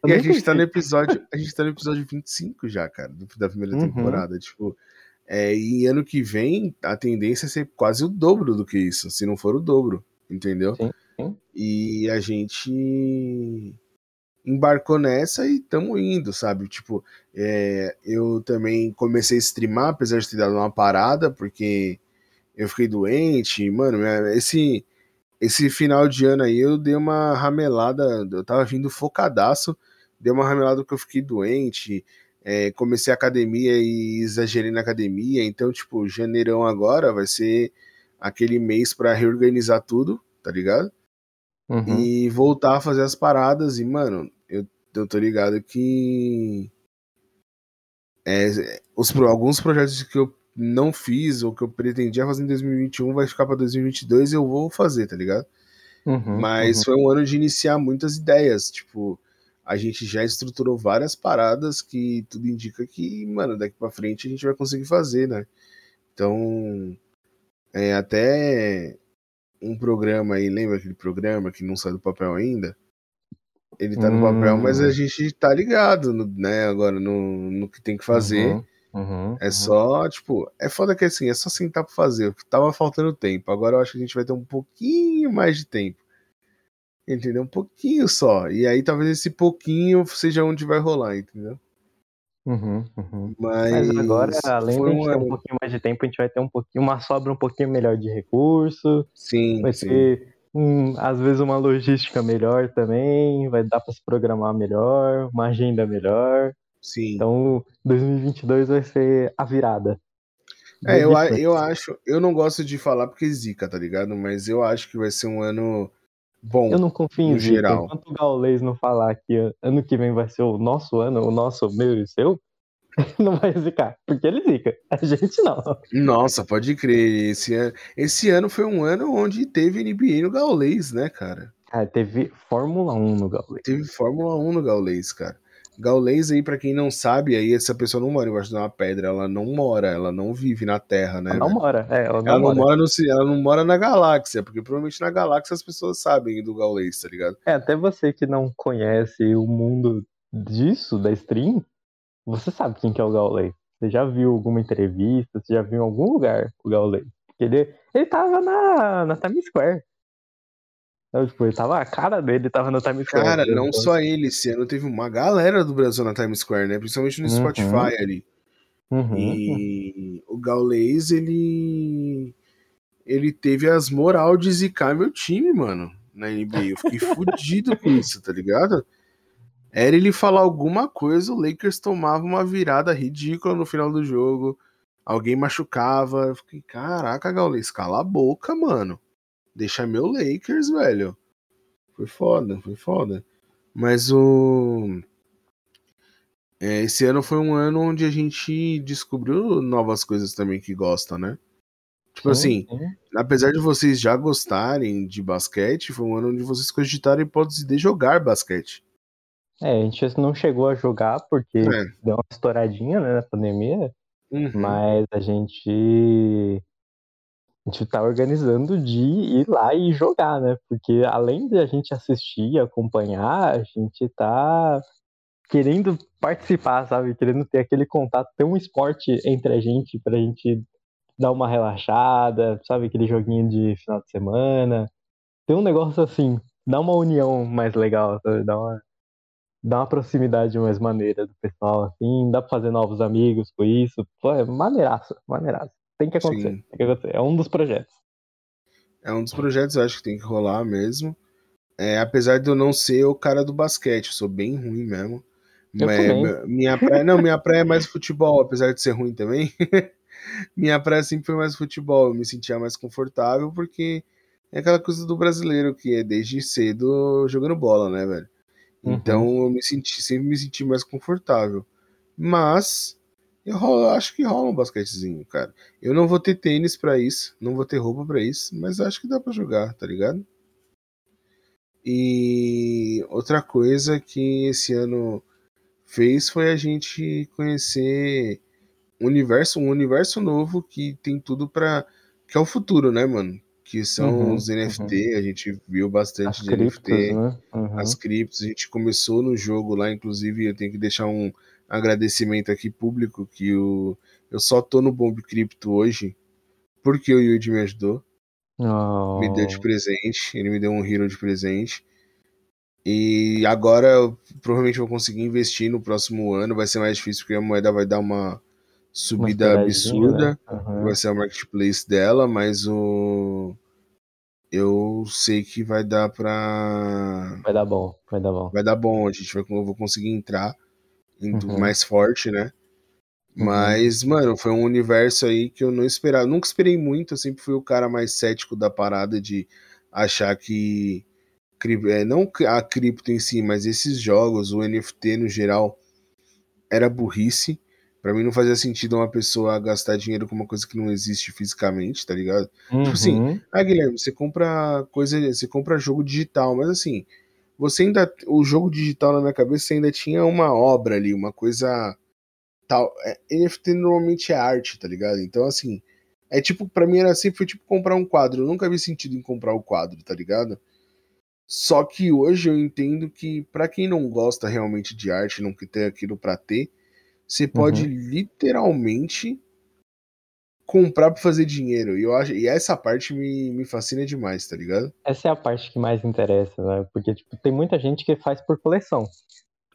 e a gente tá no episódio, a gente tá no episódio 25 já, cara, da primeira uhum. temporada, tipo, é, e ano que vem a tendência é ser quase o dobro do que isso, se não for o dobro, entendeu? Sim. E a gente embarcou nessa e estamos indo, sabe? Tipo, é, eu também comecei a streamar, apesar de ter dado uma parada, porque eu fiquei doente. Mano, esse, esse final de ano aí eu dei uma ramelada, eu tava vindo focadaço, dei uma ramelada porque eu fiquei doente. É, comecei a academia e exagerei na academia, então, tipo, janeirão agora vai ser aquele mês para reorganizar tudo, tá ligado? Uhum. E voltar a fazer as paradas. E, mano, eu, eu tô ligado que. É, os, alguns projetos que eu não fiz ou que eu pretendia fazer em 2021 vai ficar para 2022 e eu vou fazer, tá ligado? Uhum, Mas uhum. foi um ano de iniciar muitas ideias. Tipo, a gente já estruturou várias paradas que tudo indica que, mano, daqui para frente a gente vai conseguir fazer, né? Então, é, até um programa aí, lembra aquele programa que não sai do papel ainda? Ele tá no papel, mas a Hum. gente tá ligado, no- né, agora no, no que tem que fazer. Uhum, uhum, É uhum. só, tipo, é foda que assim, é só sentar pra fazer. Tava faltando tempo. Agora eu acho que a gente vai ter um pouquinho mais de tempo. Entendeu? Um pouquinho só. E aí talvez esse pouquinho seja onde vai rolar, entendeu? Uhum, uhum. Mas, Mas agora, além de a um gente ter um pouquinho mais de tempo, a gente vai ter um pouquinho, uma sobra um pouquinho melhor de recurso, Sim, vai sim. ter, hum, às vezes, uma logística melhor também, vai dar para se programar melhor, uma agenda melhor. Sim. Então, 2022 vai ser a virada. É, eu, eu acho, eu não gosto de falar porque zica, tá ligado? Mas eu acho que vai ser um ano bom, Eu não confio em no Zica. geral. Enquanto o Gaulês não falar que ano que vem vai ser o nosso ano, o nosso, meu e seu, (laughs) não vai zicar. Porque ele zica. A gente não. Nossa, pode crer. Esse ano, esse ano foi um ano onde teve NBA no Gaulês, né, cara? Cara, teve Fórmula 1 no Gaulês. Teve Fórmula 1 no Gaulês, cara. Gaulês aí, pra quem não sabe, aí essa pessoa não mora embaixo de uma pedra, ela não mora, ela não vive na Terra, né? Ela não mora. É, ela não Ela não mora. mora no, ela não mora na galáxia, porque provavelmente na galáxia as pessoas sabem do Gaulês, tá ligado? É, até você que não conhece o mundo disso, da stream, você sabe quem que é o Gaulês. Você já viu alguma entrevista, você já viu em algum lugar o Gaulês. Ele, ele tava na, na Times Square. Então, tipo, ele tava, a cara dele tava na Times Square. Cara, não só ele, esse ano teve uma galera do Brasil na Times Square, né? Principalmente no Uhum. Spotify ali. Uhum. E o Gaulês, ele. Ele teve as moral de zicar meu time, mano, na NBA. Eu fiquei (laughs) fudido com isso, tá ligado? Era ele falar alguma coisa, o Lakers tomava uma virada ridícula no final do jogo. Alguém machucava. Eu fiquei, caraca, Gaulês, cala a boca, mano. Deixa meu Lakers, velho. Foi foda, foi foda. Mas o. é, esse ano foi um ano onde a gente descobriu novas coisas também que gosta, né? Tipo Sim, assim, sim. apesar de vocês já gostarem de basquete, foi um ano onde vocês cogitaram a hipótese de jogar basquete. É, a gente não chegou a jogar porque É. deu uma estouradinha, né, na pandemia, Uhum. mas a gente a gente tá organizando de ir lá e jogar, né? Porque além de a gente assistir, acompanhar, a gente tá querendo participar, sabe? Querendo ter aquele contato, ter um esporte entre a gente pra gente dar uma relaxada, sabe? Aquele joguinho de final de semana. Ter um negócio assim, dar uma união mais legal, sabe? Dar uma, dar uma proximidade mais maneira do pessoal, assim. Dá pra fazer novos amigos com isso. Pô, é maneiraço, maneiraço. Tem que acontecer. Sim. Tem que acontecer. É um dos projetos. É um dos projetos, eu acho que tem que rolar mesmo. É, apesar de eu não ser o cara do basquete, eu sou bem ruim mesmo. Minha praia, não, minha praia é mais (laughs) futebol, apesar de ser ruim também. (laughs) minha praia sempre foi mais futebol, eu me sentia mais confortável porque é aquela coisa do brasileiro que é desde cedo jogando bola, né, velho? Uhum. Então eu me senti, sempre me senti mais confortável. Mas eu rolo- acho que rola um basquetezinho, cara. Eu não vou ter tênis pra isso, não vou ter roupa pra isso, mas acho que dá pra jogar, tá ligado? E outra coisa que esse ano fez foi a gente conhecer um universo, um universo novo que tem tudo pra. que é o futuro, né, mano? Que são Uhum, os NFT, a gente viu bastante As de criptos, NFT né? Uhum. as criptos. A gente começou no jogo lá, inclusive eu tenho que deixar um agradecimento aqui público que o, eu só tô no Bomb Cripto hoje porque o Yuji me ajudou, me deu de Oh. presente, ele me deu um hero de presente. E agora eu provavelmente vou conseguir investir no próximo ano, vai ser mais difícil porque a moeda vai dar Uma subida estouradinha, absurda. né? Uhum. Vai ser o marketplace dela, mas o eu sei que vai dar pra Vai dar bom, vai dar bom. vai dar bom, a gente vai, eu vou conseguir entrar Uhum. mais forte, né? Uhum. Mas, mano, foi um universo aí que eu não esperava. Nunca esperei muito, eu sempre fui o cara mais cético da parada de achar que. é, não a cripto em si, mas esses jogos, o NFT no geral, era burrice. Pra mim não fazia sentido uma pessoa gastar dinheiro com uma coisa que não existe fisicamente, tá ligado? Tipo assim, Uhum. ah, Guilherme, você compra coisa, você compra jogo digital, mas assim, você ainda, o jogo digital na minha cabeça ainda tinha uma obra ali, uma coisa tal. É, NFT normalmente é arte, tá ligado? Então assim, É tipo, pra mim era assim, foi tipo comprar um quadro. Eu nunca vi sentido em comprar o quadro, tá ligado? Só que hoje eu entendo que para quem não gosta realmente de arte, não quer ter aquilo para ter, você pode uhum. literalmente comprar para fazer dinheiro. E eu acho, e essa parte me, me fascina demais, tá ligado? Essa é a parte que mais interessa, né? Porque tipo, tem muita gente que faz por coleção.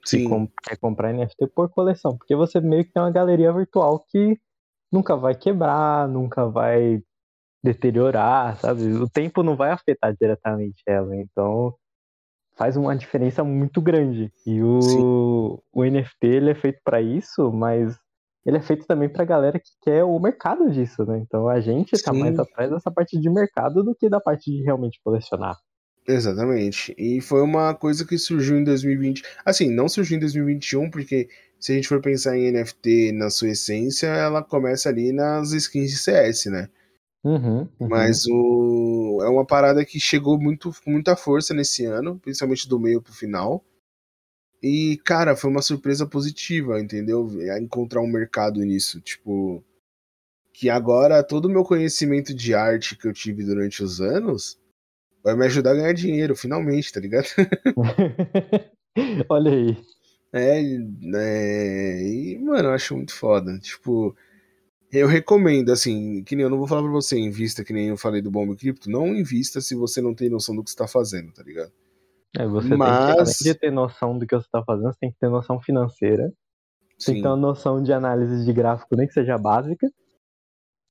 Sim. Que quer comprar NFT por coleção, porque você meio que tem uma galeria virtual que nunca vai quebrar, nunca vai deteriorar, sabe? O tempo não vai afetar diretamente ela, então faz uma diferença muito grande. E o, o NFT ele é feito para isso, mas ele é feito também para galera que quer o mercado disso, né? Então a gente está mais atrás dessa parte de mercado do que da parte de realmente colecionar. Exatamente. E foi uma coisa que surgiu em 2020. Assim, não surgiu em 2021, porque se a gente for pensar em NFT na sua essência, ela começa ali nas skins de CS, né? Uhum, uhum. Mas o... é uma parada que chegou muito, com muita força nesse ano, principalmente do meio pro final. E, cara, foi uma surpresa positiva, entendeu? Encontrar um mercado nisso. Tipo, que agora todo o meu conhecimento de arte que eu tive durante os anos vai me ajudar a ganhar dinheiro, finalmente, tá ligado? (laughs) (laughs) Olha aí. É, é, e, mano, eu acho muito foda. Tipo, eu recomendo, assim, que nem eu não vou falar pra você, invista, que nem eu falei do Bomb Cripto, não invista se você não tem noção do que você tá fazendo, tá ligado? É, você Mas... tem que, ter noção do que você tá fazendo, você tem que ter noção financeira, Sim. tem que ter uma noção de análise de gráfico, nem que seja básica,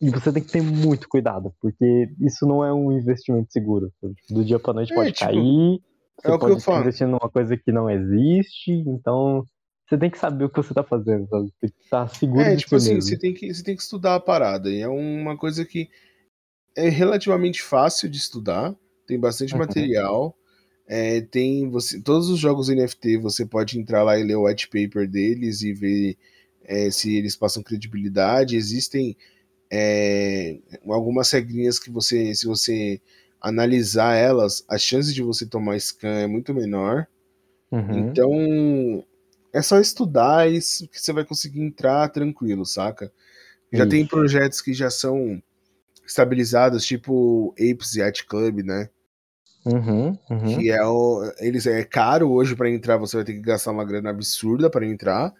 e você tem que ter muito cuidado, porque isso não é um investimento seguro. Do dia pra noite é, pode tipo, cair, você é pode estar investindo numa coisa que não existe, então você tem que saber o que você tá fazendo, sabe? Tem que estar seguro é, de tipo assim, mesmo. Você tem, que, você tem que estudar a parada, e é uma coisa que é relativamente fácil de estudar, tem bastante uhum. material, é, tem você, todos os jogos NFT você pode entrar lá e ler o white paper deles e ver é, se eles passam credibilidade. Existem é, algumas regrinhas que você, se você analisar elas, a chance de você tomar scan é muito menor. Uhum. Então, é só estudar e que você vai conseguir entrar tranquilo, saca? Já Isso. tem projetos que já são estabilizados, tipo Apes Yacht Club, né? Uhum, uhum. Que é o, eles é caro hoje para entrar, você vai ter que gastar uma grana absurda para entrar.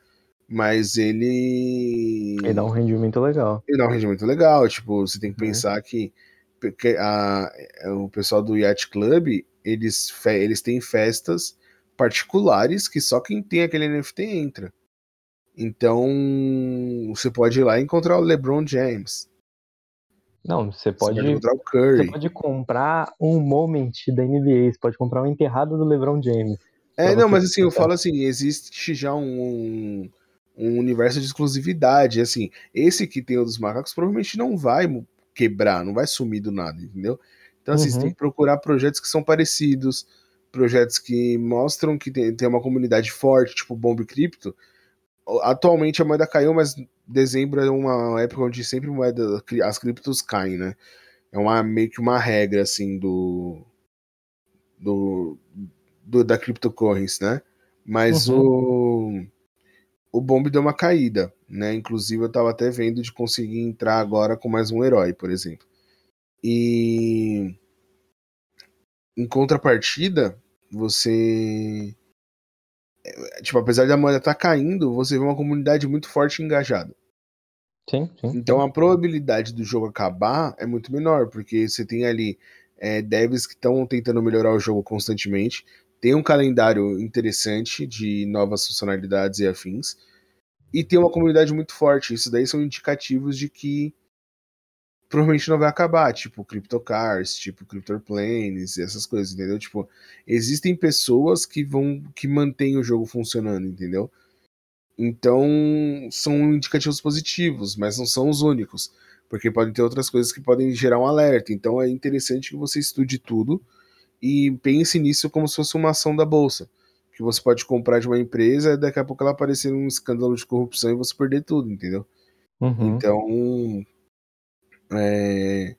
Mas ele. Ele dá um rendimento legal. Ele dá um rendimento legal. Tipo, você tem que uhum. pensar que, que a, o pessoal do Yacht Club, eles, eles têm festas particulares que só quem tem aquele NFT entra. Então, você pode ir lá e encontrar o LeBron James. Não, você pode, você pode encontrar o Curry. Você pode comprar um moment da NBA, você pode comprar um enterrado do LeBron James. É, não, mas assim, eu falo assim, existe já um, um universo de exclusividade. Assim, esse que tem o dos macacos provavelmente não vai quebrar, não vai sumir do nada, entendeu? Então, assim, uhum. você tem que procurar projetos que são parecidos, projetos que mostram que tem, tem uma comunidade forte, tipo Bomb Crypto. Atualmente a moeda caiu, mas dezembro é uma época onde sempre moeda, as criptos caem, né? É uma, meio que uma regra, assim, do. do, do da cryptocurrency, né? Mas uhum. o o Bomb deu uma caída, né? Inclusive eu tava até vendo de conseguir entrar agora com mais um herói, por exemplo. E em contrapartida, você é, tipo, apesar da moeda estar tá caindo, você vê uma comunidade muito forte e engajada. Sim, sim. Então a probabilidade do jogo acabar é muito menor, porque você tem ali é, devs que estão tentando melhorar o jogo constantemente, tem um calendário interessante de novas funcionalidades e afins, e tem uma comunidade muito forte. Isso daí são indicativos de que provavelmente não vai acabar, tipo CryptoCars, tipo CryptoPlanes, essas coisas, entendeu? Tipo, existem pessoas que vão que mantêm o jogo funcionando, entendeu? Então, são indicativos positivos, mas não são os únicos, porque podem ter outras coisas que podem gerar um alerta. Então, é interessante que você estude tudo e pense nisso como se fosse uma ação da bolsa. Que você pode comprar de uma empresa e daqui a pouco ela aparecer um escândalo de corrupção e você perder tudo, entendeu? Uhum. Então, é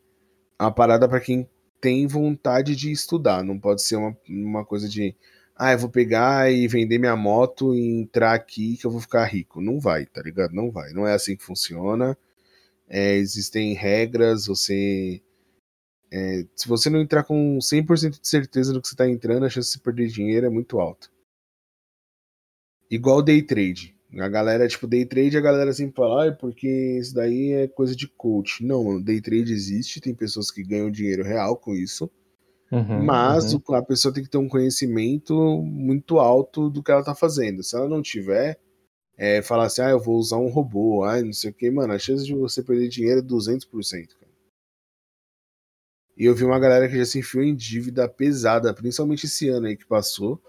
a parada para quem tem vontade de estudar, não pode ser uma, uma coisa de ah, eu vou pegar e vender minha moto e entrar aqui que eu vou ficar rico. Não vai, tá ligado? Não vai. Não é assim que funciona. é, existem regras, você. É, se você não entrar com 100% de certeza do que você está entrando, a chance de perder dinheiro é muito alta. Igual day trade. A galera, tipo, day trade, a galera sempre fala, ah, porque isso daí é coisa de coach. Não, day trade existe, tem pessoas que ganham dinheiro real com isso. Uhum, mas uhum. a pessoa tem que ter um conhecimento muito alto do que ela tá fazendo. Se ela não tiver, é, falar assim, ah, eu vou usar um robô, ah, não sei o que, mano, a chance de você perder dinheiro é 200%. Cara. E eu vi uma galera que já se enfiou em dívida pesada, principalmente esse ano aí que passou,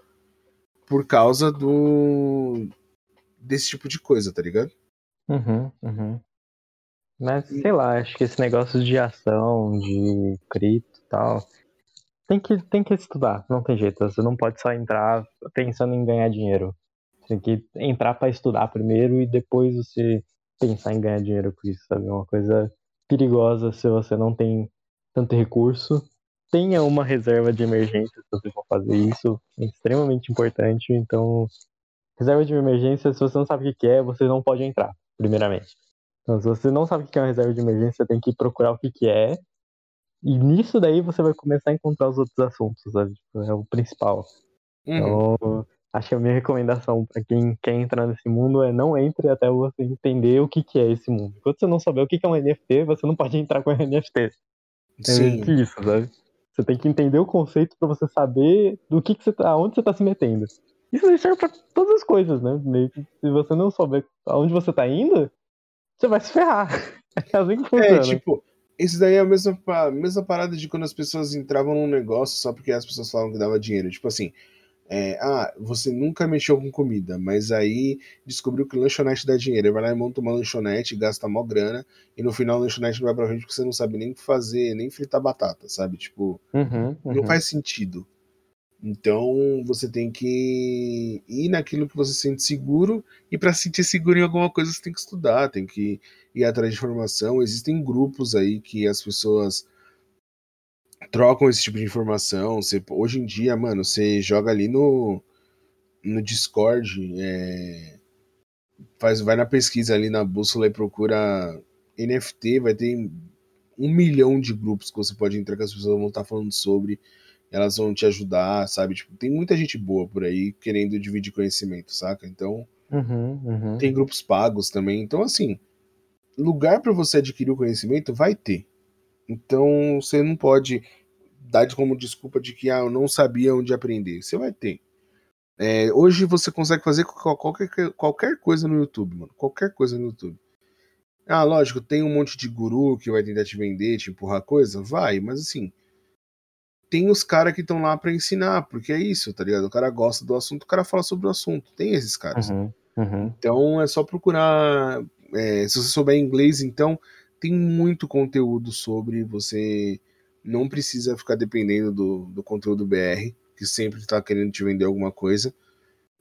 por causa do desse tipo de coisa, tá ligado? Uhum, uhum. Mas, sei lá, acho que esse negócio de ação, de cripto e tal, tem que, tem que estudar, não tem jeito. Você não pode só entrar pensando em ganhar dinheiro. Você tem que entrar para estudar primeiro e depois você pensar em ganhar dinheiro com isso, sabe? É uma coisa perigosa se você não tem tanto recurso. Tenha uma reserva de emergência se você for fazer isso, é extremamente importante. Então, Reserva de emergência, se você não sabe o que é, você não pode entrar, primeiramente. Então, se você não sabe o que é uma reserva de emergência, você tem que procurar o que é. E nisso daí você vai começar a encontrar os outros assuntos, sabe? Tipo, é o principal. Uhum. Então, acho que a minha recomendação para quem quer entrar nesse mundo é não entre até você entender o que, que é esse mundo. Enquanto você não souber o que, que é um NFT, você não pode entrar com um NFT. É Sim. É isso, sabe? Você tem que entender o conceito para você saber do que, que você tá, aonde você tá se metendo. Isso serve pra todas as coisas, né? Meio que se você não souber aonde você tá indo, você vai se ferrar. (laughs) É assim que funciona. É, tipo, isso daí é a mesma, a mesma parada de quando as pessoas entravam num negócio só porque as pessoas falavam que dava dinheiro. Tipo assim, é, ah, você nunca mexeu com comida, mas aí descobriu que lanchonete dá dinheiro. Aí vai lá e monta uma lanchonete, gasta mó grana, e no final a lanchonete não vai pra frente porque você não sabe nem fazer, nem fritar batata, sabe? Tipo, uhum, uhum. não faz sentido. Então você tem que ir naquilo que você sente seguro e para sentir seguro em alguma coisa você tem que estudar, tem que ir atrás de informação. Existem grupos aí que as pessoas trocam esse tipo de informação. Você, hoje em dia, mano, você joga ali no, no Discord, é, faz, vai na pesquisa ali na bússola e procura NFT, vai ter um milhão de grupos que você pode entrar que as pessoas vão estar falando sobre elas vão te ajudar, sabe? Tipo, tem muita gente boa por aí querendo dividir conhecimento, saca? Então, uhum, uhum. tem grupos pagos também. Então, assim, lugar para você adquirir o conhecimento vai ter. Então, você não pode dar como desculpa de que ah, eu não sabia onde aprender. Você vai ter. É, hoje você consegue fazer qualquer, qualquer coisa no YouTube, mano. Qualquer coisa no YouTube. Ah, lógico, tem um monte de guru que vai tentar te vender, te empurrar coisa? Vai, mas assim, tem os caras que estão lá para ensinar, porque é isso, tá ligado? O cara gosta do assunto, o cara fala sobre o assunto. Tem esses caras. Uhum, uhum. Então é só procurar. É, se você souber inglês, então tem muito conteúdo sobre. Você não precisa ficar dependendo do, do conteúdo BR, que sempre está querendo te vender alguma coisa.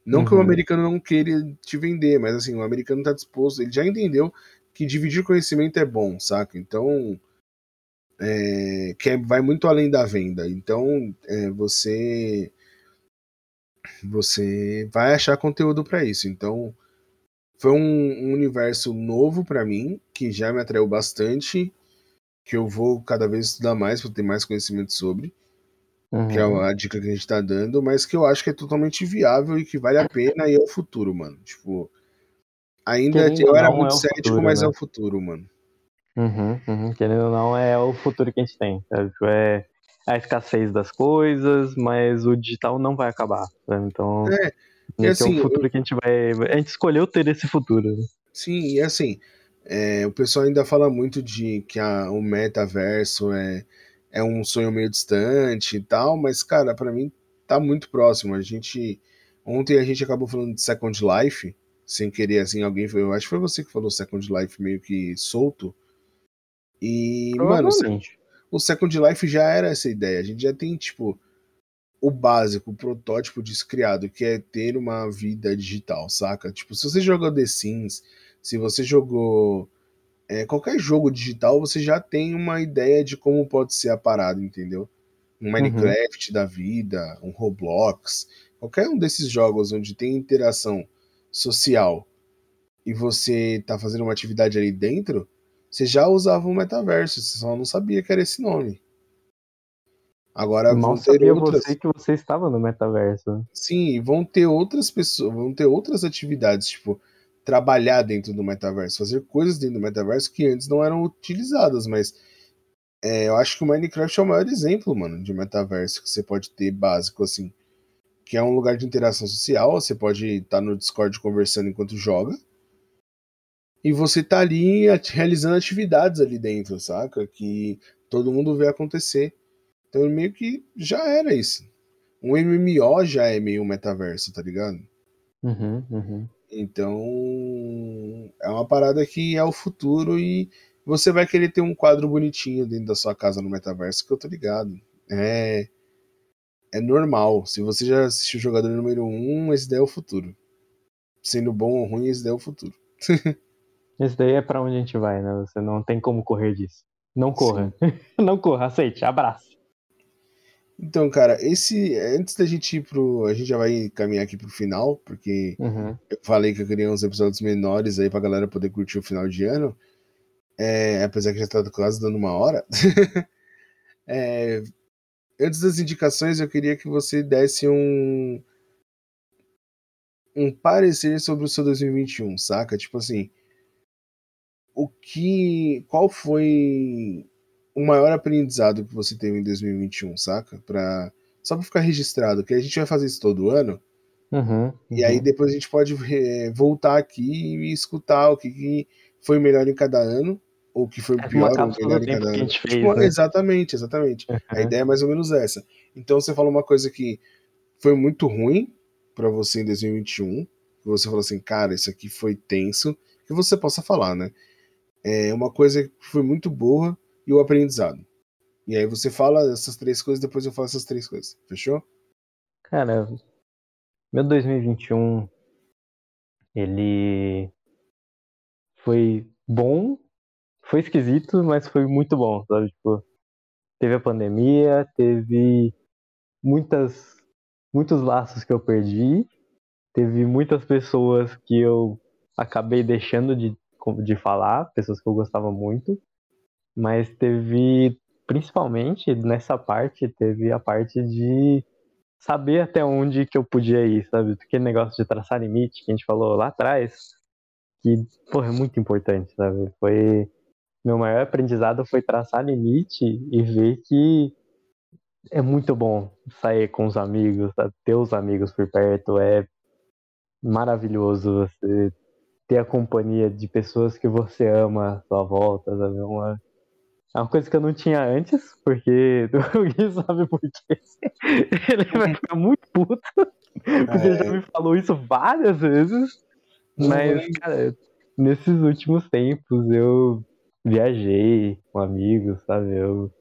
Não uhum. que o uhum. americano não queira te vender, mas assim, o americano está disposto, ele já entendeu que dividir conhecimento é bom, saca? Então é, que é, vai muito além da venda. Então, é, você você vai achar conteúdo para isso. Então, foi um, um universo novo para mim que já me atraiu bastante, que eu vou cada vez estudar mais para ter mais conhecimento sobre. Uhum. Que é uhum. a dica que a gente tá dando, mas que eu acho que é totalmente viável e que vale a pena e é o futuro, mano. Tipo, ainda eu era muito é cético, futuro, mas né? é o futuro, mano. Uhum, uhum. Querendo ou não, é o futuro que a gente tem. Sabe? Tipo, é a escassez das coisas, mas o digital não vai acabar. Sabe? Então, é, e assim, é o assim, futuro eu... que a gente vai. A gente escolheu ter esse futuro. Né? Sim, e assim, é, o pessoal ainda fala muito de que a, o metaverso é, é um sonho meio distante e tal, mas, cara, para mim tá muito próximo. A gente. Ontem a gente acabou falando de Second Life, sem querer, assim, alguém. Eu acho que foi você que falou Second Life meio que solto. E, mano, o Second Life já era essa ideia. A gente já tem, tipo, o básico, o protótipo disso criado, que é ter uma vida digital, saca? Tipo, se você jogou The Sims, se você jogou é, qualquer jogo digital, você já tem uma ideia de como pode ser a parada, entendeu? Um uhum. Minecraft uhum. da vida, um Roblox, qualquer um desses jogos onde tem interação social e você tá fazendo uma atividade ali dentro, você já usava o metaverso, você só não sabia que era esse nome. Agora Mal vão ter sabia outras. você que você estava no metaverso. Sim, vão ter outras pessoas, vão ter outras atividades, tipo, trabalhar dentro do metaverso, fazer coisas dentro do metaverso que antes não eram utilizadas, mas é, eu acho que o Minecraft é o maior exemplo, mano, de metaverso que você pode ter básico, assim. Que é um lugar de interação social, você pode estar no Discord conversando enquanto joga. E você tá ali realizando atividades ali dentro, saca? Que todo mundo vê acontecer. Então meio que já era isso. Um MMO já é meio metaverso, tá ligado? Uhum, uhum. Então é uma parada que é o futuro e você vai querer ter um quadro bonitinho dentro da sua casa no metaverso, que eu tô ligado. É é normal. Se você já assistiu o jogador número 1, um, esse daí é o futuro. Sendo bom ou ruim, esse daí é o futuro. (laughs) esse daí é para onde a gente vai, né? Você não tem como correr disso. Não corra. (laughs) não corra, aceite, abraço. Então, cara, esse. Antes da gente ir pro. A gente já vai caminhar aqui pro final, porque uhum. eu falei que eu queria uns episódios menores aí pra galera poder curtir o final de ano. É, apesar que já tá quase dando uma hora. (laughs) é, antes das indicações, eu queria que você desse um. Um parecer sobre o seu 2021, saca? Tipo assim. O que. Qual foi o maior aprendizado que você teve em 2021, saca? Pra, só pra ficar registrado, que a gente vai fazer isso todo ano. Uhum, uhum. E aí depois a gente pode é, voltar aqui e escutar o que, que, foi melhor em cada ano, ou o que foi é pior ou melhor em cada ano. Fez, tipo, né? Exatamente, exatamente. Uhum. A ideia é mais ou menos essa. Então você falou uma coisa que foi muito ruim para você em 2021, que você falou assim, cara, isso aqui foi tenso, que você possa falar, né? É uma coisa que foi muito boa e o aprendizado. E aí você fala essas três coisas, depois eu falo essas três coisas. Fechou? Cara, meu 2021 ele foi bom, foi esquisito, mas foi muito bom, sabe? Tipo, teve a pandemia, teve muitas muitos laços que eu perdi, teve muitas pessoas que eu acabei deixando de, de falar, pessoas que eu gostava muito, mas teve, principalmente nessa parte, teve a parte de saber até onde que eu podia ir, sabe? Aquele negócio de traçar limite que a gente falou lá atrás, que, porra, é muito importante, sabe? Foi. Meu maior aprendizado foi traçar limite e ver que é muito bom sair com os amigos, ter os amigos por perto, é maravilhoso você ter a companhia de pessoas que você ama à sua volta, sabe? É uma, é uma coisa que eu não tinha antes, porque (laughs) Gui sabe por quê. (laughs) Ele vai ficar muito puto, porque ele já me falou isso várias vezes. Mas, cara, nesses últimos tempos eu viajei com amigos, sabe? Eu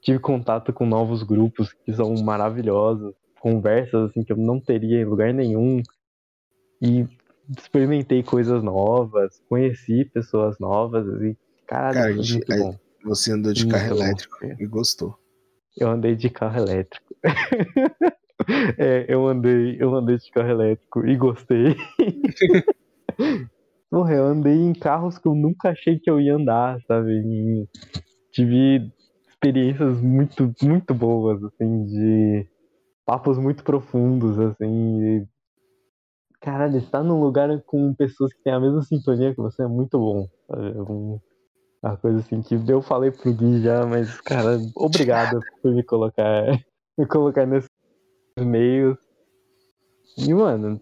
tive contato com novos grupos que são maravilhosos, conversas assim que eu não teria em lugar nenhum. E experimentei coisas novas, conheci pessoas novas, e caralho, Cara, foi muito aí, bom. Você andou de Muito carro bom. elétrico e gostou. Eu andei de carro elétrico. (laughs) é, eu andei, eu andei de carro elétrico e gostei. (laughs) Porra, eu andei em carros que eu nunca achei que eu ia andar, sabe? E tive experiências muito, muito boas, assim, de papos muito profundos, assim. Caralho, estar num lugar com pessoas que têm a mesma sintonia que você é muito bom? É um- uma coisa assim que eu falei pro Gui já, mas, cara, obrigado por me colocar, (laughs) me colocar nesses meios. E, mano,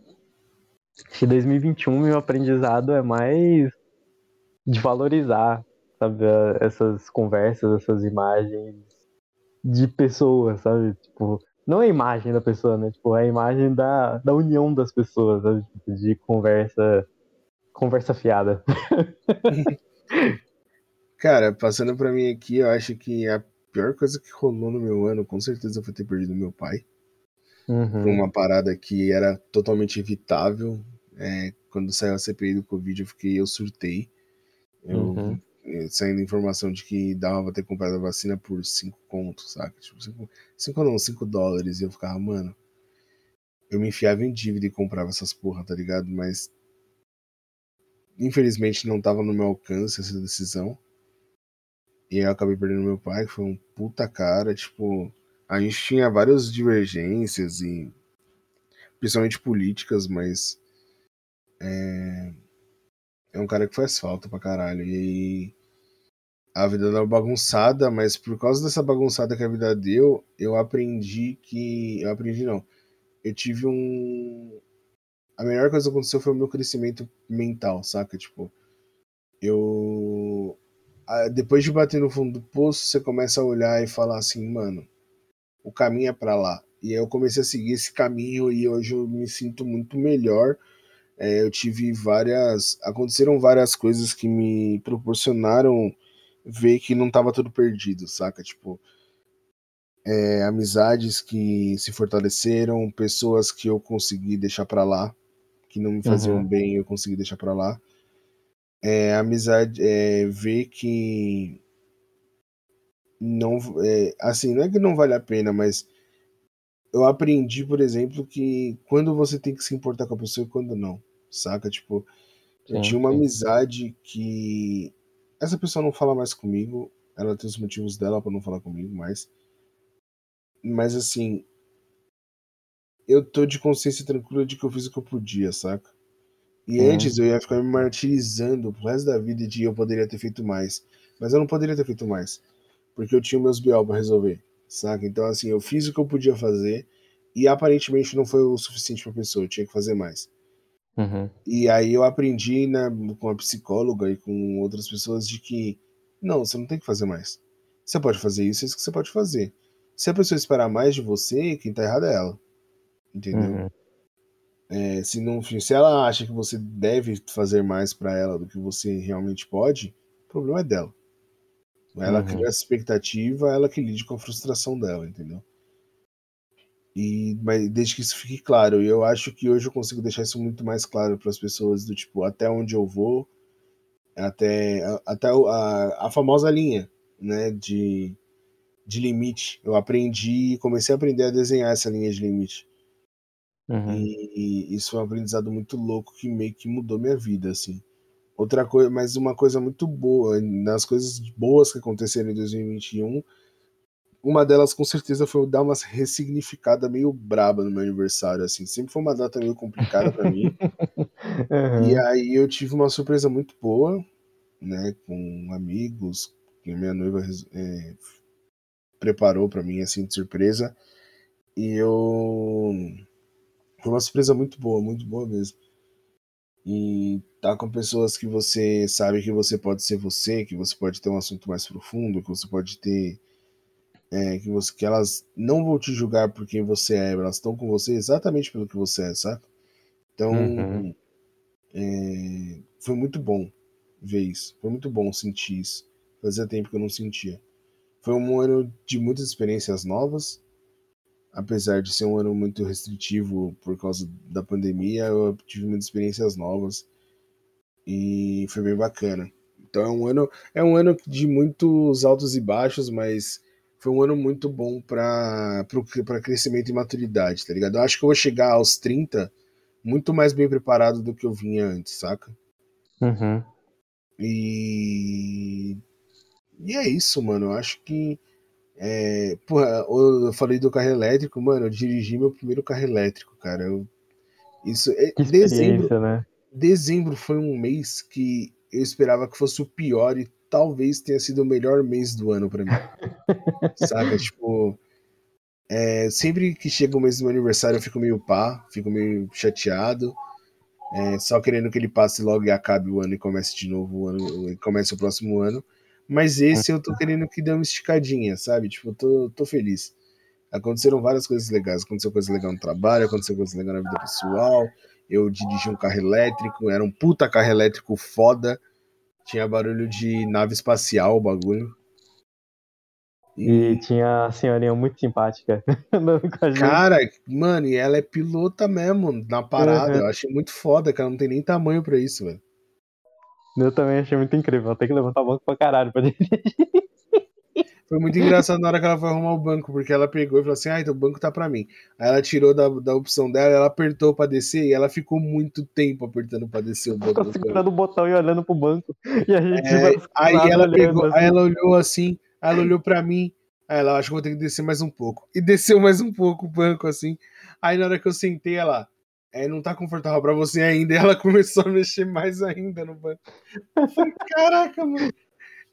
que 2021 meu aprendizado é mais de valorizar, sabe, essas conversas, essas imagens de pessoas, sabe? Tipo, não a imagem da pessoa, né? Tipo, a imagem da, da união das pessoas? Tipo, de conversa, conversa fiada. (laughs) Cara, passando pra mim aqui, eu acho que a pior coisa que rolou no meu ano, com certeza, foi ter perdido meu pai. Por Uhum. uma parada que era totalmente evitável. É, quando saiu a CPI do Covid, eu fiquei, eu surtei. Eu, Uhum. Eh, saindo informação de que dava pra ter comprado a vacina por 5 contos, saca? Tipo, 5 não, 5 dólares. E eu ficava, mano. Eu me enfiava em dívida e comprava essas porra, tá ligado? Mas. Infelizmente não tava no meu alcance essa decisão. E aí eu acabei perdendo meu pai, que foi um puta cara, tipo, a gente tinha várias divergências e principalmente políticas, mas é, é um cara que faz falta pra caralho. E a vida deu bagunçada, mas por causa dessa bagunçada que a vida deu, eu aprendi que. Eu aprendi não. Eu tive um. A melhor coisa que aconteceu foi o meu crescimento mental, saca? Tipo, eu. Depois de bater no fundo do poço, você começa a olhar e falar assim, mano, o caminho é para lá. E aí eu comecei a seguir esse caminho e hoje eu me sinto muito melhor. É, eu tive várias. Aconteceram várias coisas que me proporcionaram ver que não tava tudo perdido, saca? Tipo, é, amizades que se fortaleceram, pessoas que eu consegui deixar para lá, que não me faziam uhum. bem, eu consegui deixar para lá. É, amizade, é, ver que não, é, assim, não é que não vale a pena, mas eu aprendi, por exemplo, que quando você tem que se importar com a pessoa e quando não, saca? Tipo, eu tinha uma amizade que essa pessoa não fala mais comigo, ela tem os motivos dela para não falar comigo mais. Mas assim, eu tô de consciência tranquila de que eu fiz o que eu podia, saca? E hum. antes eu ia ficar me martirizando pro resto da vida de eu poderia ter feito mais. Mas eu não poderia ter feito mais. Porque eu tinha meus BO pra resolver, saca? Então, assim, eu fiz o que eu podia fazer e aparentemente não foi o suficiente pra pessoa, eu tinha que fazer mais. Uhum. E aí eu aprendi né, com a psicóloga e com outras pessoas de que não, você não tem que fazer mais. Você pode fazer isso, é isso que você pode fazer. Se a pessoa esperar mais de você, quem tá errado é ela. Entendeu? Uhum. É, se, não, se ela acha que você deve fazer mais para ela do que você realmente pode, o problema é dela. Ela uhum. cria essa expectativa, ela que lide com a frustração dela, entendeu? E mas desde que isso fique claro, e eu acho que hoje eu consigo deixar isso muito mais claro para as pessoas do tipo até onde eu vou, até até a, a famosa linha, né, de de limite. Eu aprendi, comecei a aprender a desenhar essa linha de limite. Uhum. E, e, isso foi um aprendizado muito louco que meio que mudou minha vida, assim. Outra coisa, mas uma coisa muito boa, nas coisas boas que aconteceram em 2021, uma delas com certeza foi dar uma ressignificada meio braba no meu aniversário, assim. Sempre foi uma data meio complicada para mim. (laughs) Uhum. E aí eu tive uma surpresa muito boa, né, com amigos, que minha noiva é, preparou para mim, assim, de surpresa. E eu foi uma surpresa muito boa, muito boa mesmo. E tá com pessoas que você sabe que você pode ser você, que você pode ter um assunto mais profundo, que você pode ter. É, que, você, que elas não vão te julgar por quem você é, elas estão com você exatamente pelo que você é, sabe? Então, uhum. é, foi muito bom ver isso. Foi muito bom sentir isso. Fazia tempo que eu não sentia. Foi um ano de muitas experiências novas, apesar de ser um ano muito restritivo por causa da pandemia, eu tive muitas experiências novas e foi bem bacana. Então é um ano, é um ano de muitos altos e baixos, mas foi um ano muito bom para para crescimento e maturidade, tá ligado? Eu acho que eu vou chegar aos 30 muito mais bem preparado do que eu vinha antes, saca? Uhum. E e é isso, mano. Eu acho que é, porra, eu falei do carro elétrico, mano. Eu dirigi meu primeiro carro elétrico, cara. Eu, isso é, dezembro, né? Dezembro foi um mês que eu esperava que fosse o pior e talvez tenha sido o melhor mês do ano para mim. (laughs) Saca? Tipo, é, sempre que chega o mês do meu aniversário eu fico meio pá, fico meio chateado. É, só querendo que ele passe logo e acabe o ano e comece de novo o ano, comece o próximo ano. Mas esse eu tô querendo que dê uma esticadinha, sabe? Tipo, eu tô, tô feliz. Aconteceram várias coisas legais. Aconteceu coisa legal no trabalho, aconteceu coisa legal na vida pessoal. Eu dirigi um carro elétrico, era um puta carro elétrico foda. Tinha barulho de nave espacial o bagulho. E, e tinha a senhorinha muito simpática. (laughs) Cara, mano, e ela é pilota mesmo, na parada. Uhum. Eu achei muito foda, que ela não tem nem tamanho pra isso, velho. Eu também achei muito incrível. Tem que levantar o banco pra caralho pra (laughs) dirigir. Foi muito engraçado na hora que ela foi arrumar o banco, porque ela pegou e falou assim: ah, então o banco tá pra mim. Aí ela tirou da, da opção dela, ela apertou pra descer e ela ficou muito tempo apertando pra descer o banco. Ficou segurando o botão e olhando pro banco. (laughs) E a gente é, aí ela pegou, assim. aí ela olhou assim, aí ela olhou pra mim, aí ela acho que vou ter que descer mais um pouco. E desceu mais um pouco o banco, assim. Aí na hora que eu sentei, ela. É, não tá confortável pra você ainda. (laughs) E ela começou a mexer mais ainda no banco. Eu falei, caraca, mano.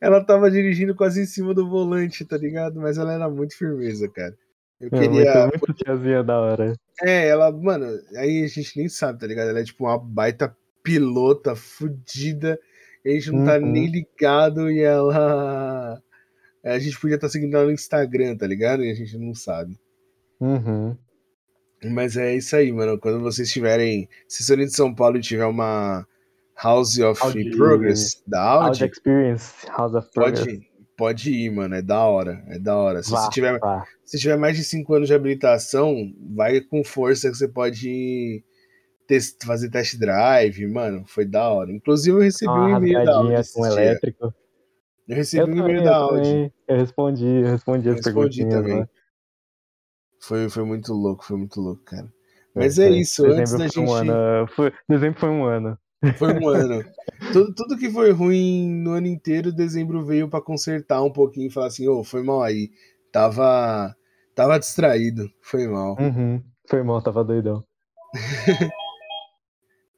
Ela tava dirigindo quase em cima do volante, tá ligado? Mas ela era muito firmeza, cara. Eu é, queria. Muito, muito tiazinha da hora. É, ela, mano, aí a gente nem sabe, tá ligado? Ela é tipo uma baita pilota fudida. A gente não tá uhum. nem ligado e ela. A gente podia estar tá seguindo ela no Instagram, tá ligado? E a gente não sabe. Uhum. Mas é isso aí, mano. Quando vocês tiverem. Se forem de São Paulo e tiver uma House of Progress da Audi. Audi Experience, House of Progress. Pode, pode ir, mano. É da hora. É da hora. Se, vá, você tiver, vá. se tiver mais de 5 anos de habilitação, vai com força que você pode test, fazer test drive, mano. Foi da hora. Inclusive, eu recebi um e-mail da Audi. Com elétrico. Eu recebi eu um e-mail da Audi. Eu respondi, eu respondi as respondi também. Né? Foi, foi muito louco, foi muito louco, cara. Mas é, é isso, antes da gente. Um ano, foi, dezembro foi um ano. Foi um ano. tudo, tudo que foi ruim no ano inteiro, dezembro veio para consertar um pouquinho e falar assim: ô, oh, foi mal aí. Tava, tava distraído, foi mal. Uhum, foi mal, tava doidão. (laughs)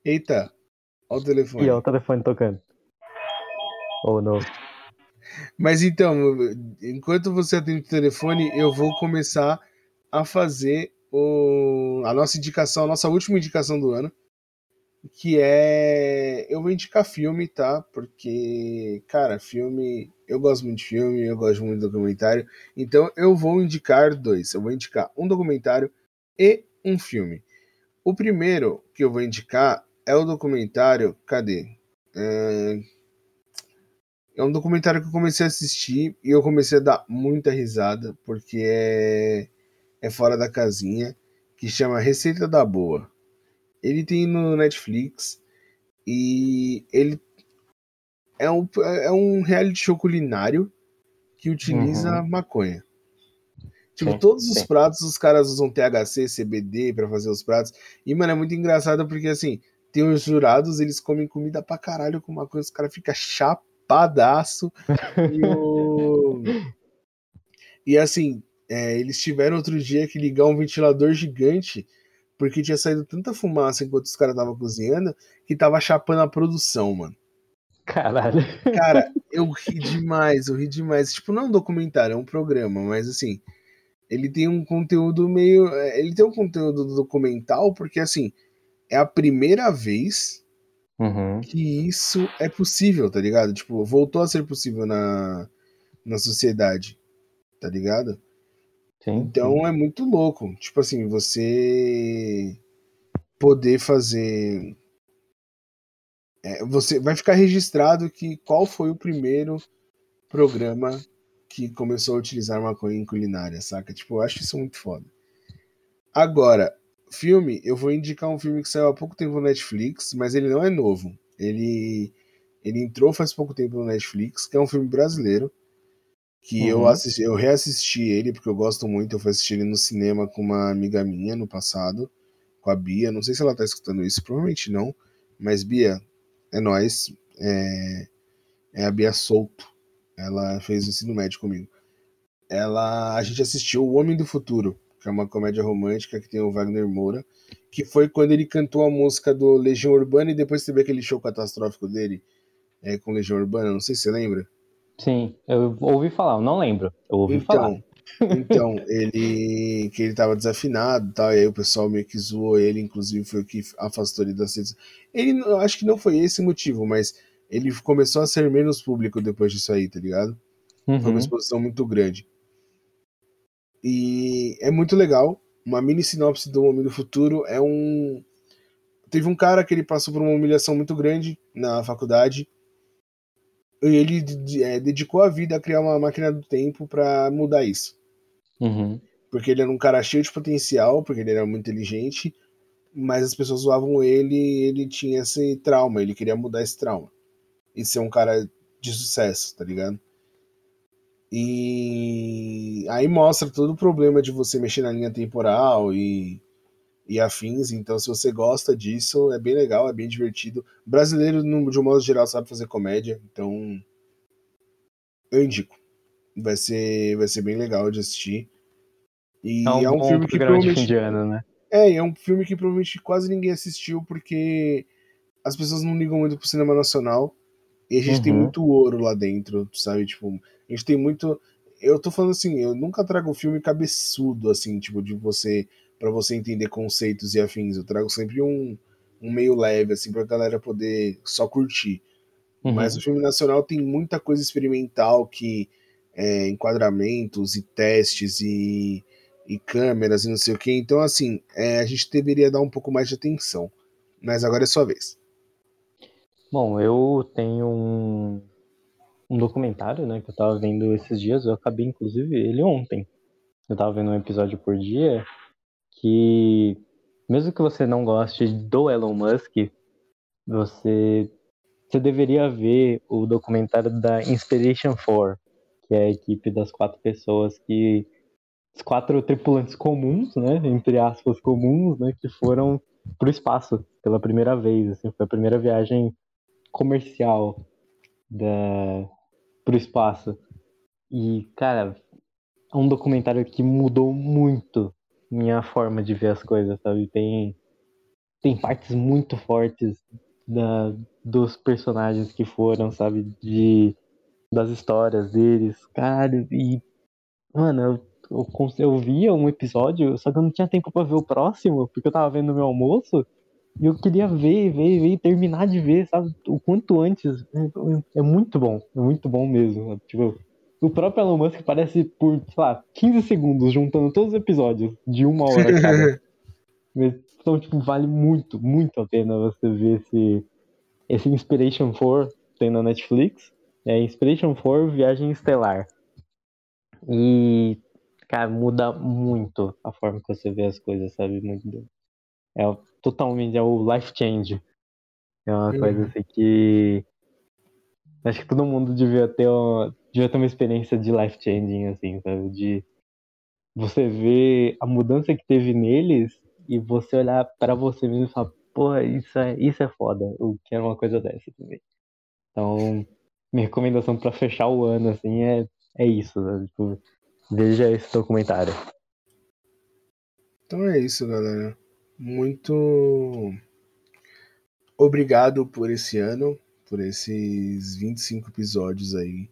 Eita, olha o telefone. E olha o telefone tocando. Oh, não. Mas então, enquanto você atende o telefone, eu vou começar a fazer o, a nossa indicação, a nossa última indicação do ano, que é. Eu vou indicar filme, tá? Porque, cara, filme. Eu gosto muito de filme, eu gosto muito de documentário. Então eu vou indicar dois. Eu vou indicar um documentário e um filme. O primeiro que eu vou indicar é o documentário. Cadê? É, é um documentário que eu comecei a assistir e eu comecei a dar muita risada, porque é é fora da casinha, que chama Receita da Boa. Ele tem no Netflix e ele é um, é um reality show culinário que utiliza uhum. maconha. Tipo, sim, todos os sim. pratos os caras usam THC, CBD para fazer os pratos. E, mano, é muito engraçado porque, assim, tem os jurados, eles comem comida pra caralho com maconha, os caras ficam chapadaço. e, o... (laughs) e, assim, é, eles tiveram outro dia que ligar um ventilador gigante porque tinha saído tanta fumaça enquanto os caras estavam cozinhando que tava chapando a produção, mano. Caralho. Cara, (laughs) eu ri demais, eu ri demais. Tipo, não é um documentário, é um programa, mas assim, ele tem um conteúdo meio. É, ele tem um conteúdo documental, porque assim, é a primeira vez uhum. que isso é possível, tá ligado? Tipo, voltou a ser possível na, na sociedade, tá ligado? Sim, então sim. é muito louco. Tipo assim, você poder fazer. É, você vai ficar registrado que qual foi o primeiro programa que começou a utilizar maconha em culinária, saca? Tipo, eu acho isso muito foda. Agora, filme, eu vou indicar um filme que saiu há pouco tempo no Netflix, mas ele não é novo. Ele, ele entrou faz pouco tempo no Netflix, que é um filme brasileiro que uhum. eu assisti, eu reassisti ele porque eu gosto muito, eu fui assistir ele no cinema com uma amiga minha no passado, com a Bia, não sei se ela tá escutando isso, provavelmente não, mas Bia, é nós, é, é a Bia Souto, ela fez o ensino médio comigo. Ela, a gente assistiu O Homem do Futuro, que é uma comédia romântica que tem o Wagner Moura, que foi quando ele cantou a música do Legião Urbana e depois teve aquele show catastrófico dele é, com Legião Urbana, não sei se você lembra. Sim, eu ouvi falar, eu não lembro. Eu ouvi então, falar. Então, (laughs) ele que ele tava desafinado e tal, e aí o pessoal meio que zoou ele, inclusive foi o que afastou ele das redes. Ele, eu acho que não foi esse o motivo, mas ele começou a ser menos público depois disso aí, tá ligado? Uhum. Foi uma uhum. exposição muito grande. E é muito legal. Uma mini sinopse do Homem do Futuro é um. Teve um cara que ele passou por uma humilhação muito grande na faculdade ele é, dedicou a vida a criar uma máquina do tempo para mudar isso. Uhum. Porque ele era um cara cheio de potencial, porque ele era muito inteligente, mas as pessoas zoavam ele e ele tinha esse trauma, ele queria mudar esse trauma. E ser um cara de sucesso, tá ligado? E aí mostra todo o problema de você mexer na linha temporal e, e afins. Então, se você gosta disso, é bem legal, é bem divertido. Brasileiro, de um modo geral, sabe fazer comédia, então eu indico. Vai ser, vai ser bem legal de assistir. E é um, é um filme que provavelmente. De ano, né? É, é um filme que provavelmente quase ninguém assistiu, porque as pessoas não ligam muito pro cinema nacional. E a gente uhum. tem muito ouro lá dentro, sabe? Tipo, a gente tem muito. Eu tô falando assim, eu nunca trago um filme cabeçudo, assim, tipo, de você. Para você entender conceitos e afins. Eu trago sempre um, um meio leve, assim, pra galera poder só curtir. Uhum. Mas o filme nacional tem muita coisa experimental que. É, enquadramentos e testes e, e câmeras e não sei o que. Então, assim, é, a gente deveria dar um pouco mais de atenção. Mas agora é sua vez. Bom, eu tenho um, um documentário, né, que eu tava vendo esses dias, eu acabei inclusive ele ontem. Eu tava vendo um episódio por dia que mesmo que você não goste do Elon Musk, você você deveria ver o documentário da Inspiration 4, que é a equipe das quatro pessoas que os quatro tripulantes comuns, né, entre aspas comuns, né, que foram pro espaço pela primeira vez, assim, foi a primeira viagem comercial da pro espaço. E, cara, é um documentário que mudou muito minha forma de ver as coisas, sabe? Tem tem partes muito fortes da, dos personagens que foram, sabe? De das histórias deles, cara, e mano, eu, eu, eu via um episódio, só que eu não tinha tempo para ver o próximo, porque eu tava vendo meu almoço. E eu queria ver, ver, ver, terminar de ver, sabe? O quanto antes. É, é muito bom, é muito bom mesmo. Tipo, o próprio Elon Musk parece por, sei lá, 15 segundos juntando todos os episódios de uma hora cada. (laughs) então, tipo, vale muito, muito a pena você ver esse, esse Inspiration 4 tem na Netflix. É Inspiration 4 Viagem Estelar. E, cara, muda muito a forma que você vê as coisas, sabe? Muito. É totalmente, é o life change. É uma uhum. coisa assim que. Acho que todo mundo devia ter, uma, devia ter uma experiência de life changing, assim, sabe? De você ver a mudança que teve neles e você olhar para você mesmo e falar, pô, isso é, isso é foda, eu quero uma coisa dessa também. Então, minha recomendação para fechar o ano, assim, é, é isso, né? tipo, veja esse documentário. Então é isso, galera muito obrigado por esse ano, por esses 25 episódios aí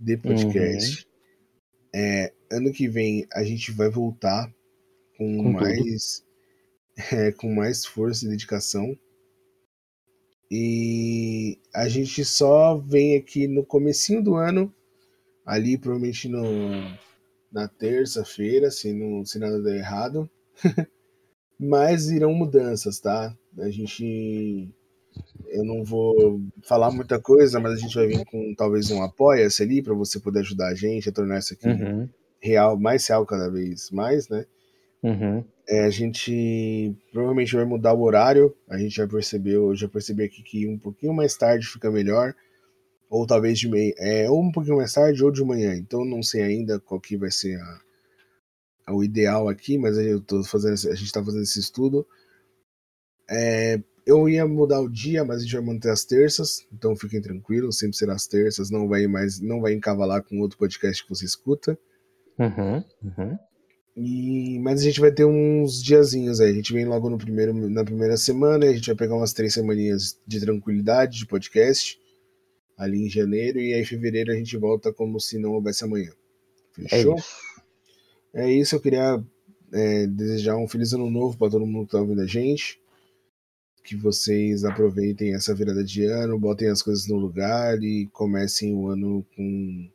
de podcast. Uhum. É, ano que vem a gente vai voltar com, com mais (laughs) é, com mais força e dedicação. E a gente só vem aqui no comecinho do ano, ali provavelmente no, na terça-feira, se, não, se nada der errado. (laughs) mas irão mudanças, tá? A gente. Eu não vou falar muita coisa, mas a gente vai vir com talvez um apoia-se ali para você poder ajudar a gente a tornar isso aqui uhum. real, mais real cada vez mais, né? Uhum. É, a gente provavelmente vai mudar o horário. A gente já percebeu, já percebi aqui que um pouquinho mais tarde fica melhor, ou talvez de meia, é, ou um pouquinho mais tarde ou de manhã. Então não sei ainda qual que vai ser a, o ideal aqui, mas eu tô fazendo, a gente está fazendo esse estudo. É, eu ia mudar o dia, mas a gente vai manter as terças, então fiquem tranquilos, sempre será as terças, não vai mais, não vai encavalar com outro podcast que você escuta. Uhum, uhum. E, mas a gente vai ter uns diazinhos aí. A gente vem logo no primeiro, na primeira semana, a gente vai pegar umas três semaninhas de tranquilidade de podcast ali em janeiro, e aí em fevereiro a gente volta como se não houvesse amanhã. Fechou? É é isso, eu queria é, desejar um feliz ano novo para todo mundo que está ouvindo a gente. Que vocês aproveitem essa virada de ano, botem as coisas no lugar e comecem o ano com.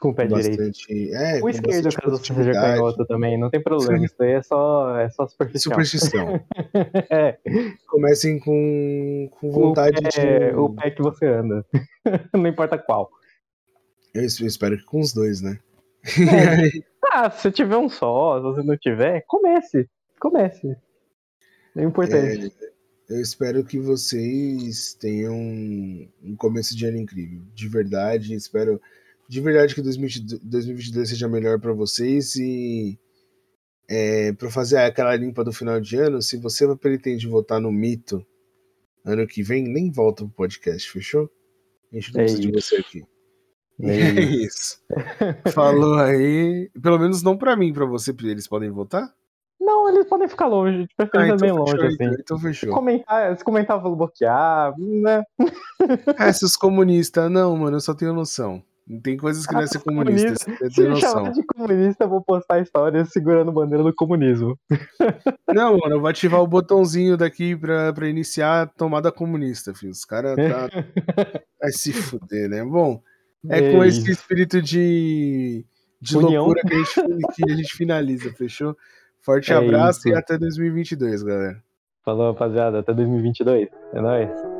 Com o pé bastante, direito. É, o esquerdo, caso você seja canhoto também, não tem problema. Isso aí é só, é só superstição. Superstição. (laughs) é. Comecem com, com vontade o pé, de. O pé que você anda. (laughs) não importa qual. Eu espero que com os dois, né? É. (laughs) Ah, se tiver um só, se você não tiver, comece. Comece. É importante. É, eu espero que vocês tenham um começo de ano incrível. De verdade, espero. de verdade que 2022 seja melhor para vocês e é, para fazer aquela limpa do final de ano, se você pretende votar no mito ano que vem, nem volta pro podcast, fechou? A gente não é precisa isso. de você aqui. É, (laughs) é isso. Falou aí. Pelo menos não para mim, para você, eles podem votar? Não, eles podem ficar longe, de preferência ah, então bem longe, então, assim. Então fechou. Comentar, se comentar, vou bloquear, né? É, se os comunistas, não, mano, eu só tenho noção. Tem coisas que ah, não é ser (laughs) comunista. comunista se me chamar de comunista, eu vou postar histórias segurando bandeira do comunismo. (laughs) Não, mano, eu vou ativar o botãozinho daqui pra, pra iniciar a tomada comunista, filho. Os caras tá. (laughs) Vai se fuder, né? Bom, é, é com esse espírito de, de loucura que a, gente, que a gente finaliza, fechou? Forte é abraço isso. e até 2022, galera. Falou, rapaziada. Até 2022. É nóis.